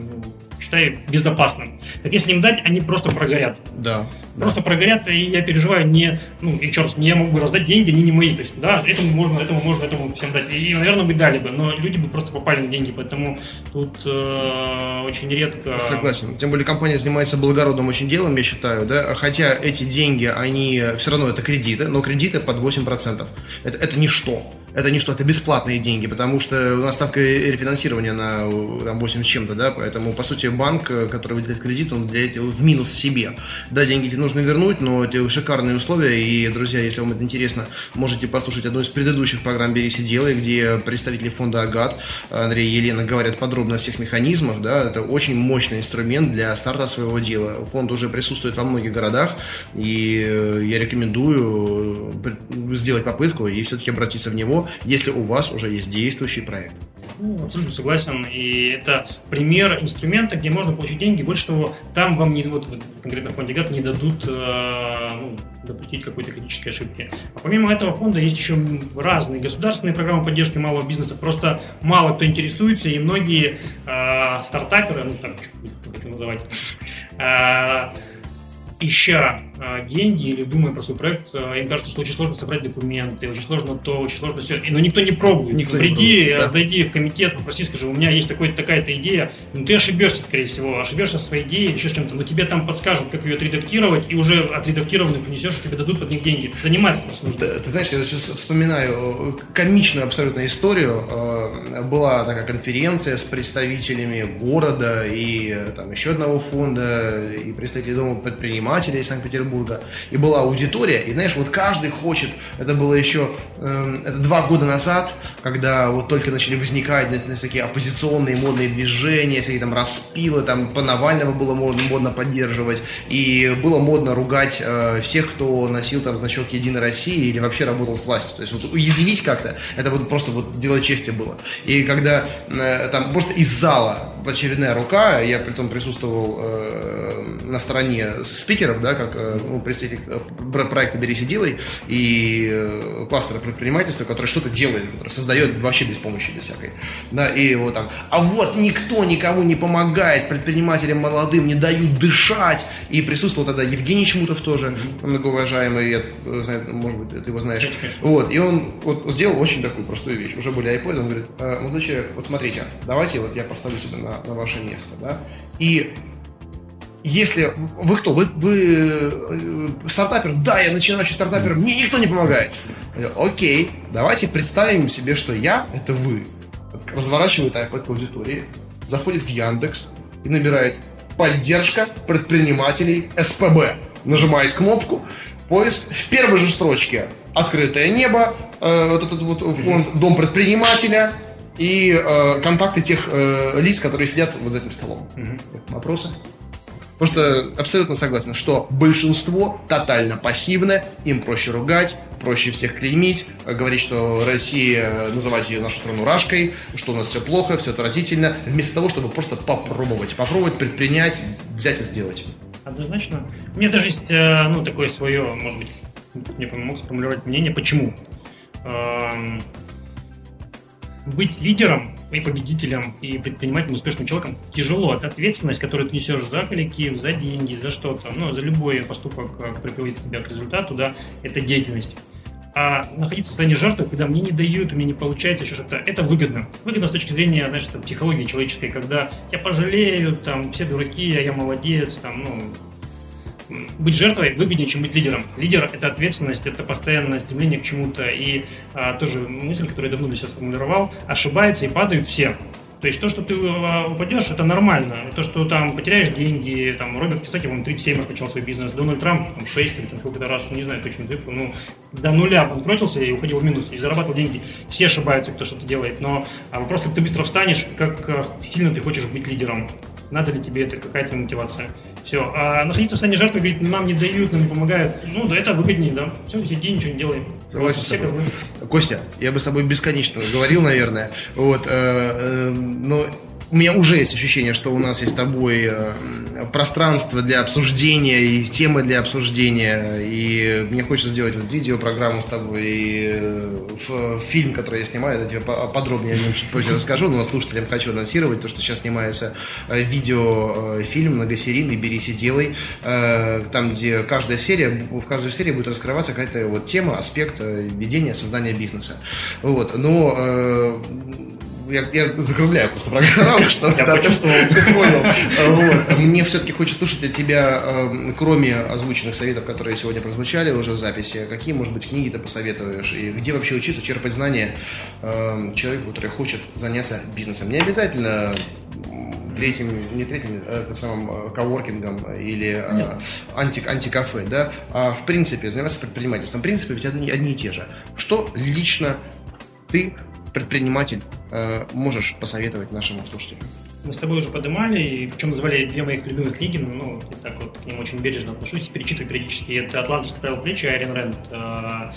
считаю безопасным. Так если им дать, они просто прогорят. Да. Просто да. прогорят, и я переживаю не, ну, и черт, не я мог бы раздать деньги, они не мои. То есть, да, этому можно, этому можно, этому всем дать. И, наверное, бы дали бы, но люди бы просто попали на деньги, поэтому тут э, очень редко... Согласен. Тем более компания занимается благородным очень делом, я считаю, да, хотя эти деньги, они все равно это кредиты, но кредиты под 8%. Это, это ничто это не что, это бесплатные деньги, потому что у нас ставка рефинансирования на там, 8 с чем-то, да, поэтому, по сути, банк, э, который выделяет кредит, он для этого в минус себе. Да, деньги эти нужно вернуть, но это шикарные условия, и, друзья, если вам это интересно, можете послушать одну из предыдущих программ «Бери, делай», где представители фонда «Агат» Андрей и Елена говорят подробно о всех механизмах, да, это очень мощный инструмент для старта своего дела. Фонд уже присутствует во многих городах, и э, я рекомендую э, сделать попытку и все-таки обратиться в него, если у вас уже есть действующий проект. Ну, абсолютно согласен. И это пример инструмента, где можно получить деньги. Больше того, там вам не, вот конкретно в фонде ГАТ не дадут э, ну, допустить какой-то критической ошибки. А помимо этого фонда есть еще разные государственные программы поддержки малого бизнеса. Просто мало кто интересуется, и многие э, стартаперы, ну так, как это называть, э, ища деньги или думая про свой проект, а, им кажется, что очень сложно собрать документы, очень сложно то, очень сложно все. Но никто не пробует. Никто Приди, не пробует, да. зайди в комитет, попроси, скажи, у меня есть такой такая-то идея. Ну, ты ошибешься, скорее всего, ошибешься в своей идее, еще с чем-то. Но тебе там подскажут, как ее отредактировать, и уже отредактированную принесешь, и тебе дадут под них деньги. Заниматься просто нужно. Ты, ты знаешь, я сейчас вспоминаю комичную абсолютно историю. Э, была такая конференция с представителями города и там еще одного фонда, и представителей дома предпринимателей Санкт-Петербурга Петербурга, и была аудитория, и знаешь, вот каждый хочет, это было еще э, это два года назад, когда вот только начали возникать знаете, такие оппозиционные модные движения, всякие там распилы, там по Навального было модно, модно поддерживать, и было модно ругать э, всех, кто носил там значок Единой России или вообще работал с властью. То есть вот уязвить как-то, это вот просто вот дело чести было. И когда э, там просто из зала очередная рука, я при том присутствовал э, на стороне спикеров, да, как э, ну, представитель э, проекта «Берись и делай» и э, кластера предпринимательства, который что-то делает, который создает вообще без помощи, без всякой. Да, и вот там, а вот никто никому не помогает, предпринимателям молодым не дают дышать. И присутствовал тогда Евгений Чмутов тоже, многоуважаемый, я, знаю, может быть, ты его знаешь. Вот, и он вот сделал очень такую простую вещь, уже более iPod, он говорит, молодой человек, вот смотрите, давайте вот я поставлю себя на, на ваше место, да, и если вы кто? Вы, вы э, стартапер? Да, я начинающий стартапер, мне никто не помогает. Окей, давайте представим себе, что я это вы. Разворачивает iPad к аудитории, заходит в Яндекс и набирает поддержка предпринимателей СПБ. нажимает кнопку, поиск, в первой же строчке открытое небо, э, вот этот вот фонд «Дом предпринимателя», и э, контакты тех э, лиц, которые сидят вот за этим столом. Угу. Вопросы? Потому что абсолютно согласен, что большинство тотально пассивное, им проще ругать, проще всех клеймить, говорить, что Россия, называть ее нашу страну рашкой, что у нас все плохо, все отвратительно, вместо того, чтобы просто попробовать, попробовать предпринять, взять и сделать. Однозначно. У меня даже есть, э, ну, такое свое, может быть, не помог сформулировать мнение, почему. Быть лидером и победителем, и предпринимателем, успешным человеком тяжело. Это ответственность, которую ты несешь за коллектив, за деньги, за что-то, ну, за любой поступок, э, который приводит тебя к результату, да, это деятельность. А находиться в состоянии жертвы, когда мне не дают, у меня не получается еще что-то, это выгодно. Выгодно с точки зрения, знаешь, там, психологии человеческой, когда я пожалею, там, все дураки, а я молодец, там, ну, быть жертвой выгоднее, чем быть лидером. Лидер – это ответственность, это постоянное стремление к чему-то. И а, тоже мысль, которую я давно для себя сформулировал, ошибаются и падают все. То есть то, что ты а, упадешь, это нормально. То, что там потеряешь деньги, там Роберт Кисаки, он 37 раз начал свой бизнес, Дональд Трамп там 6 или там сколько-то раз, не знаю точно цифру, ну, до нуля банкротился и уходил в минус, и зарабатывал деньги. Все ошибаются, кто что-то делает, но а вопрос, как ты быстро встанешь, как а, сильно ты хочешь быть лидером. Надо ли тебе это, какая-то мотивация. Все. А находиться в состоянии жертвы, говорит, нам не дают, нам не помогают. Ну, да, это выгоднее, да. Все, сиди, ничего не делай. Согласен тобой. Костя, я бы с тобой бесконечно говорил, наверное. Вот, э, э, но у меня уже есть ощущение, что у нас есть с тобой э, пространство для обсуждения и темы для обсуждения. И мне хочется сделать вот видеопрограмму с тобой и э, фильм, который я снимаю, я тебе подробнее о нем чуть позже расскажу, но слушателям хочу анонсировать то, что сейчас снимается э, видеофильм многосерийный «Берись и делай», там, где каждая серия, в каждой серии будет раскрываться какая-то вот тема, аспект ведения, создания бизнеса. Вот, но я, я закругляю просто программу, что я почувствовал. <laughs> Ты понял. Вот. Мне все-таки хочется слышать от тебя, эм, кроме озвученных советов, которые сегодня прозвучали уже в записи, какие, может быть, книги ты посоветуешь, и где вообще учиться черпать знания эм, человеку, который хочет заняться бизнесом. Не обязательно третьим, не третьим, это самым э, коворкингом или э, анти, антикафе, да, а в принципе заниматься предпринимательством. В принципе, ведь одни, одни и те же. Что лично ты предприниматель можешь посоветовать нашим слушателям? Мы с тобой уже поднимали, и причем назвали две моих любимых книги, ну, я так вот к ним очень бережно отношусь, перечитываю периодически. Это «Атлант расправил плечи» Айрин Рэнд. Э,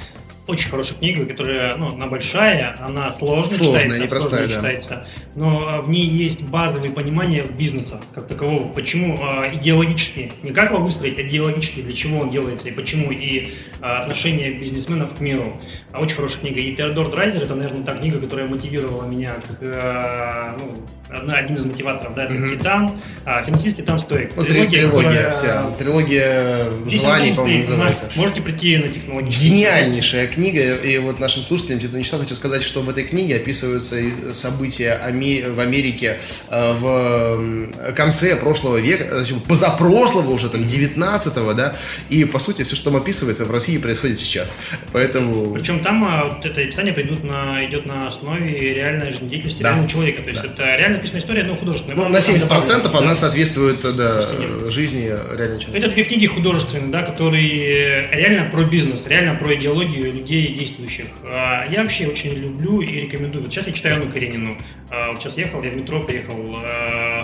очень хорошая книга, которая, ну, она большая, она сложно Сложная, читается, непростая, сложно да. читается, но в ней есть базовые понимания бизнеса как такового, почему э, идеологически, не как его выстроить, а идеологически, для чего он делается и почему, и э, отношение бизнесменов к миру. А очень хорошая книга. И Теодор Драйзер, это, наверное, та книга, которая мотивировала меня, как, э, ну, один из мотиваторов, да, это mm-hmm. «Титан», а, «Финансист Титан Стоик». Ну, трилогия, трилогия которая, вся, трилогия желаний, по-моему, называется. Можете прийти на технологический. Гениальнейшая книга, и вот нашим слушателям где-то не хочу сказать, что в этой книге описываются события в Америке э, в конце прошлого века, позапрошлого уже, там, 19-го, да, и, по сути, все, что там описывается, в России происходит сейчас. Поэтому... Причем там а, вот это описание придут на, идет на основе реальной жизнедеятельности да. реального человека, то есть да. это реально написанная история, но художественная. Ну, на 70% она да. соответствует да, жизни реального человека. Это две книги художественные, да, которые реально про бизнес, реально про идеологию людей, действующих. А, я вообще очень люблю и рекомендую. Вот сейчас я читаю Анну Каренину. А, вот сейчас ехал, я в метро приехал,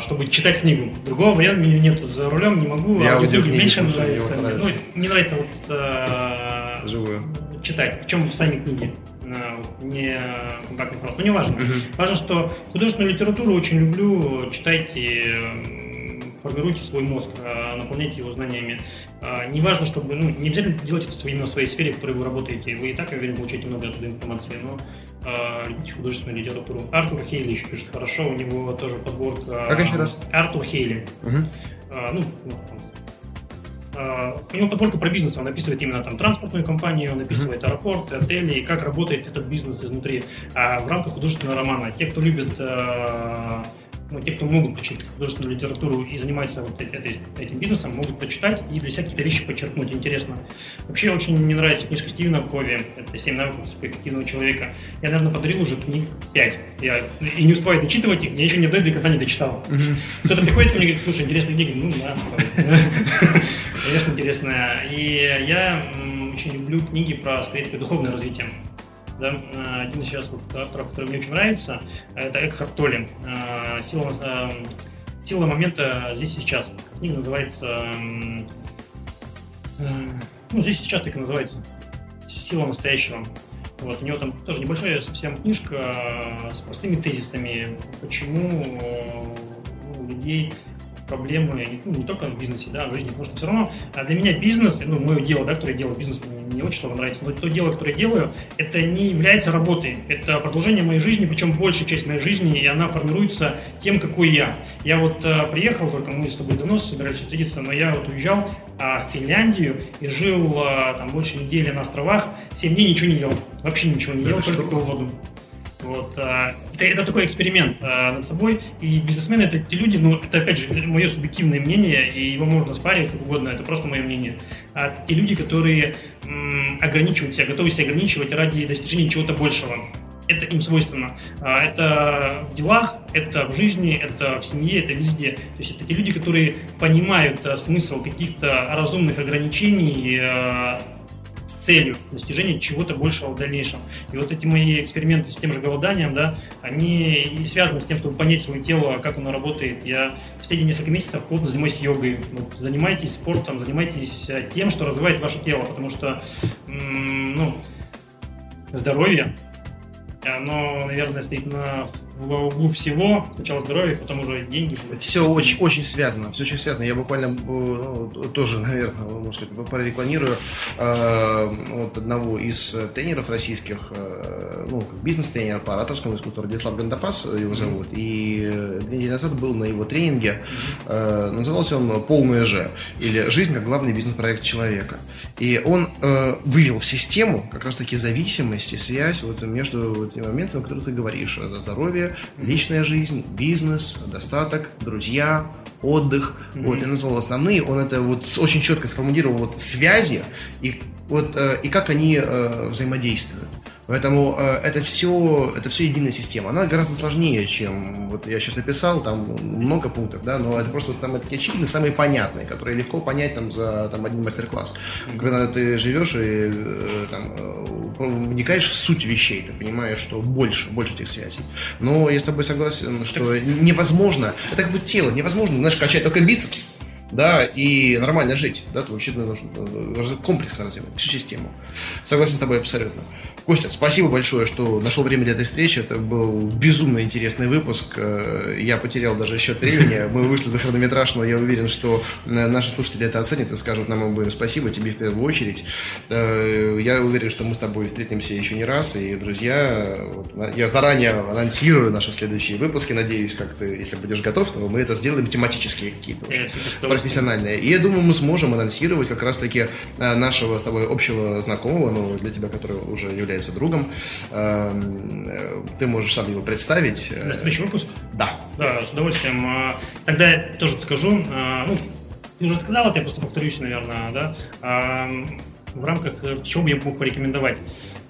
чтобы читать книгу. Другого варианта меня нет. За рулем не могу. Я а книги меньше нравится. Ну, не нравится вот Живую. читать. Причем в сами книги не контактный формат. Но не важно. Uh-huh. Важно, что художественную литературу очень люблю. Читайте формируйте свой мозг, а, наполняйте его знаниями. А, не важно, чтобы, ну, не обязательно делать это именно в своей сфере, в которой вы работаете. Вы и так, я уверен, получаете много оттуда информации, но э, любите художественную литературу. Артур Хейли еще пишет хорошо, у него тоже подборка. Как еще раз? Артур Хейли. А, ну, Uh, у него подборка про бизнес, он описывает именно там транспортную компанию, он описывает mm-hmm. аэропорты, отели, и как работает этот бизнес изнутри. А в рамках художественного романа те, кто любит uh, ну, те, кто могут почитать художественную литературу и занимаются вот этой, этим бизнесом, могут почитать и для себя какие-то вещи подчеркнуть. Интересно. Вообще очень мне нравится книжка Стивена Кови, это «Семь навыков эффективного человека». Я, наверное, подарил уже книг пять. Я и не успеваю дочитывать их, я еще ни одной до конца не дочитал. Кто-то приходит ко мне и говорит, слушай, интересная книга. Ну, да. <laughs> Конечно, интересная. И я очень люблю книги про, скорее, духовное развитие. Да? Один из сейчас вот авторов, который мне очень нравится, это Экхарт Толли. Сила, сила момента здесь сейчас. Книга называется ну, здесь сейчас так и называется «Сила настоящего». Вот, у него там тоже небольшая совсем книжка с простыми тезисами, почему у людей проблемы ну, не только в бизнесе, да, в жизни, потому что все равно а для меня бизнес, ну, мое дело, да, которое я делаю, бизнес мне не очень что нравится, но то дело, которое я делаю, это не является работой, это продолжение моей жизни, причем большая часть моей жизни, и она формируется тем, какой я. Я вот а, приехал, только мы с тобой давно собирались встретиться, но я вот уезжал а, в Финляндию и жил а, там больше недели на островах, 7 дней ничего не ел, вообще ничего не ел, только пил воду. Вот, а, это, это такой эксперимент а, над собой. И бизнесмены это те люди, ну, это опять же мое субъективное мнение, и его можно спаривать как угодно, это просто мое мнение. А те люди, которые м, ограничивают себя, готовы себя ограничивать ради достижения чего-то большего. Это им свойственно. А, это в делах, это в жизни, это в семье, это везде. То есть это те люди, которые понимают а, смысл каких-то разумных ограничений, а, целью достижения чего-то большего в дальнейшем. И вот эти мои эксперименты с тем же голоданием, да, они и связаны с тем, чтобы понять свое тело, как оно работает. Я последние несколько месяцев плотно занимаюсь йогой. Вот, занимайтесь спортом, занимайтесь э, тем, что развивает ваше тело, потому что, ну, здоровье, оно, наверное, стоит на в углу всего. Сначала здоровье, потом уже деньги. Все очень, очень связано. Все очень связано. Я буквально ну, тоже, наверное, может быть, прорекламирую э, вот одного из тренеров российских, э, ну, бизнес-тренер по ораторскому искусству, Радислав Гандапас его зовут. И две недели назад был на его тренинге. Э, назывался он «Полная же» или «Жизнь как главный бизнес-проект человека». И он э, вывел в систему как раз-таки зависимости, связь вот между вот этими моментами, о которых ты говоришь. Здоровье, личная жизнь, бизнес, достаток, друзья, отдых. Mm-hmm. Вот, я назвал основные. Он это вот очень четко сформулировал вот связи и вот э, и как они э, взаимодействуют. Поэтому э, это все, это все единая система. Она гораздо сложнее, чем вот я сейчас написал, там много пунктов, да, но это просто там такие очевидные, самые понятные, которые легко понять там за там, один мастер-класс. Когда ты живешь и э, там э, вникаешь в суть вещей, ты понимаешь, что больше, больше этих связей. Но я с тобой согласен, что невозможно, это как вот тело, невозможно, знаешь, качать только бицепс, да, и нормально жить, да, то вообще нужно комплексно развивать всю систему. Согласен с тобой абсолютно. Костя, спасибо большое, что нашел время для этой встречи. Это был безумно интересный выпуск. Э, я потерял даже счет времени. Мы вышли за хронометраж, но я уверен, что э, наши слушатели это оценят и скажут нам обоим спасибо, тебе в первую очередь. Э, я уверен, что мы с тобой встретимся еще не раз. И, друзья, я заранее анонсирую наши следующие выпуски. Надеюсь, как ты, если будешь готов, то мы это сделаем тематические какие-то профессиональные. И я думаю, мы сможем анонсировать как раз-таки нашего с тобой общего знакомого, ну, для тебя, который уже является другом. Эм, э, ты можешь сам его представить. На следующий выпуск? Да. Да, с удовольствием. А, тогда я тоже скажу. А, ну, ты уже сказал, это я просто повторюсь, наверное, да. В рамках э, чего бы я мог порекомендовать?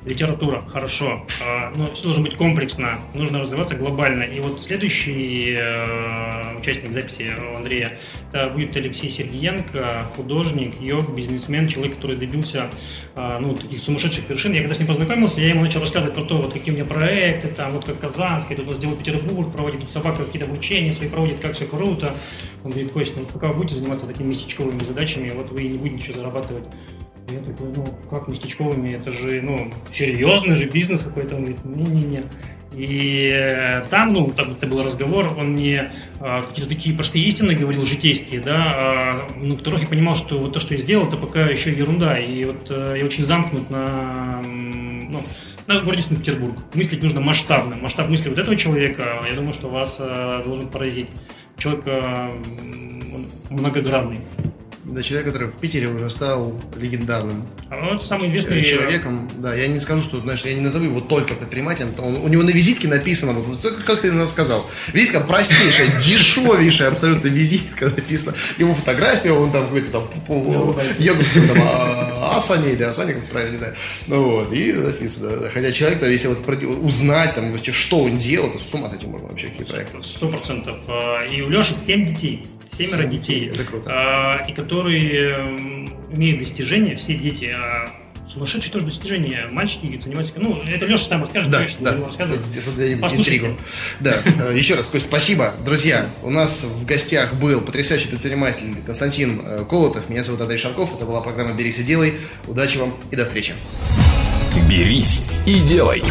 Литература, хорошо, а, но все должно быть комплексно, нужно развиваться глобально. И вот следующий э, участник записи Андрея это будет Алексей Сергеенко, художник, йог, бизнесмен, человек, который добился а, ну, таких сумасшедших вершин. Я когда с ним познакомился, я ему начал рассказывать про то, вот какие у меня проекты, там, вот как Казанский, тут у нас Петербург, проводит тут собака какие-то обучения свои проводит, как все круто. Он говорит, Костя, ну пока вы будете заниматься такими местечковыми задачами, вот вы не будете ничего зарабатывать я такой, ну, как местечковыми, это же, ну, серьезный же бизнес какой-то. Он говорит, не-не-не. И э, там, ну, там это был разговор, он мне а, какие-то такие простые истины говорил, житейские, да, а, ну, которых я понимал, что вот то, что я сделал, это пока еще ерунда. И вот а, я очень замкнут на, ну, на городе Санкт-Петербург. Мыслить нужно масштабно. Масштаб мысли вот этого человека, я думаю, что вас а, должен поразить. Человек а, многогранный до человека, который в Питере уже стал легендарным. А он самый известный человеком. Да, я не скажу, что, знаешь, я не назову его только предпринимателем. Он, у него на визитке написано, вот, как ты нас сказал, визитка простейшая, <laughs> дешевейшая абсолютно визитка написана. Его фотография, он там какой-то там йогуртским там а, асане или асане, как правильно, не знаю. Ну вот, и написано. Хотя человек, если вот узнать, там, вообще, что он делал, то с ума с этим можно вообще какие проекты. Сто процентов. А, и у Леши семь детей. Семеро детей. Это круто. А, и которые имеют достижения, все дети, а сумасшедшие тоже достижения. Мальчики занимаются... Ну, это Леша сам расскажет. Да, конечно, да. рассказывать. Интригу. Да, э, еще раз, Кость, спасибо. Друзья, у нас в гостях был потрясающий предприниматель Константин э, Колотов. Меня зовут Андрей Шарков. Это была программа «Берись и делай». Удачи вам и до встречи. «Берись и делай».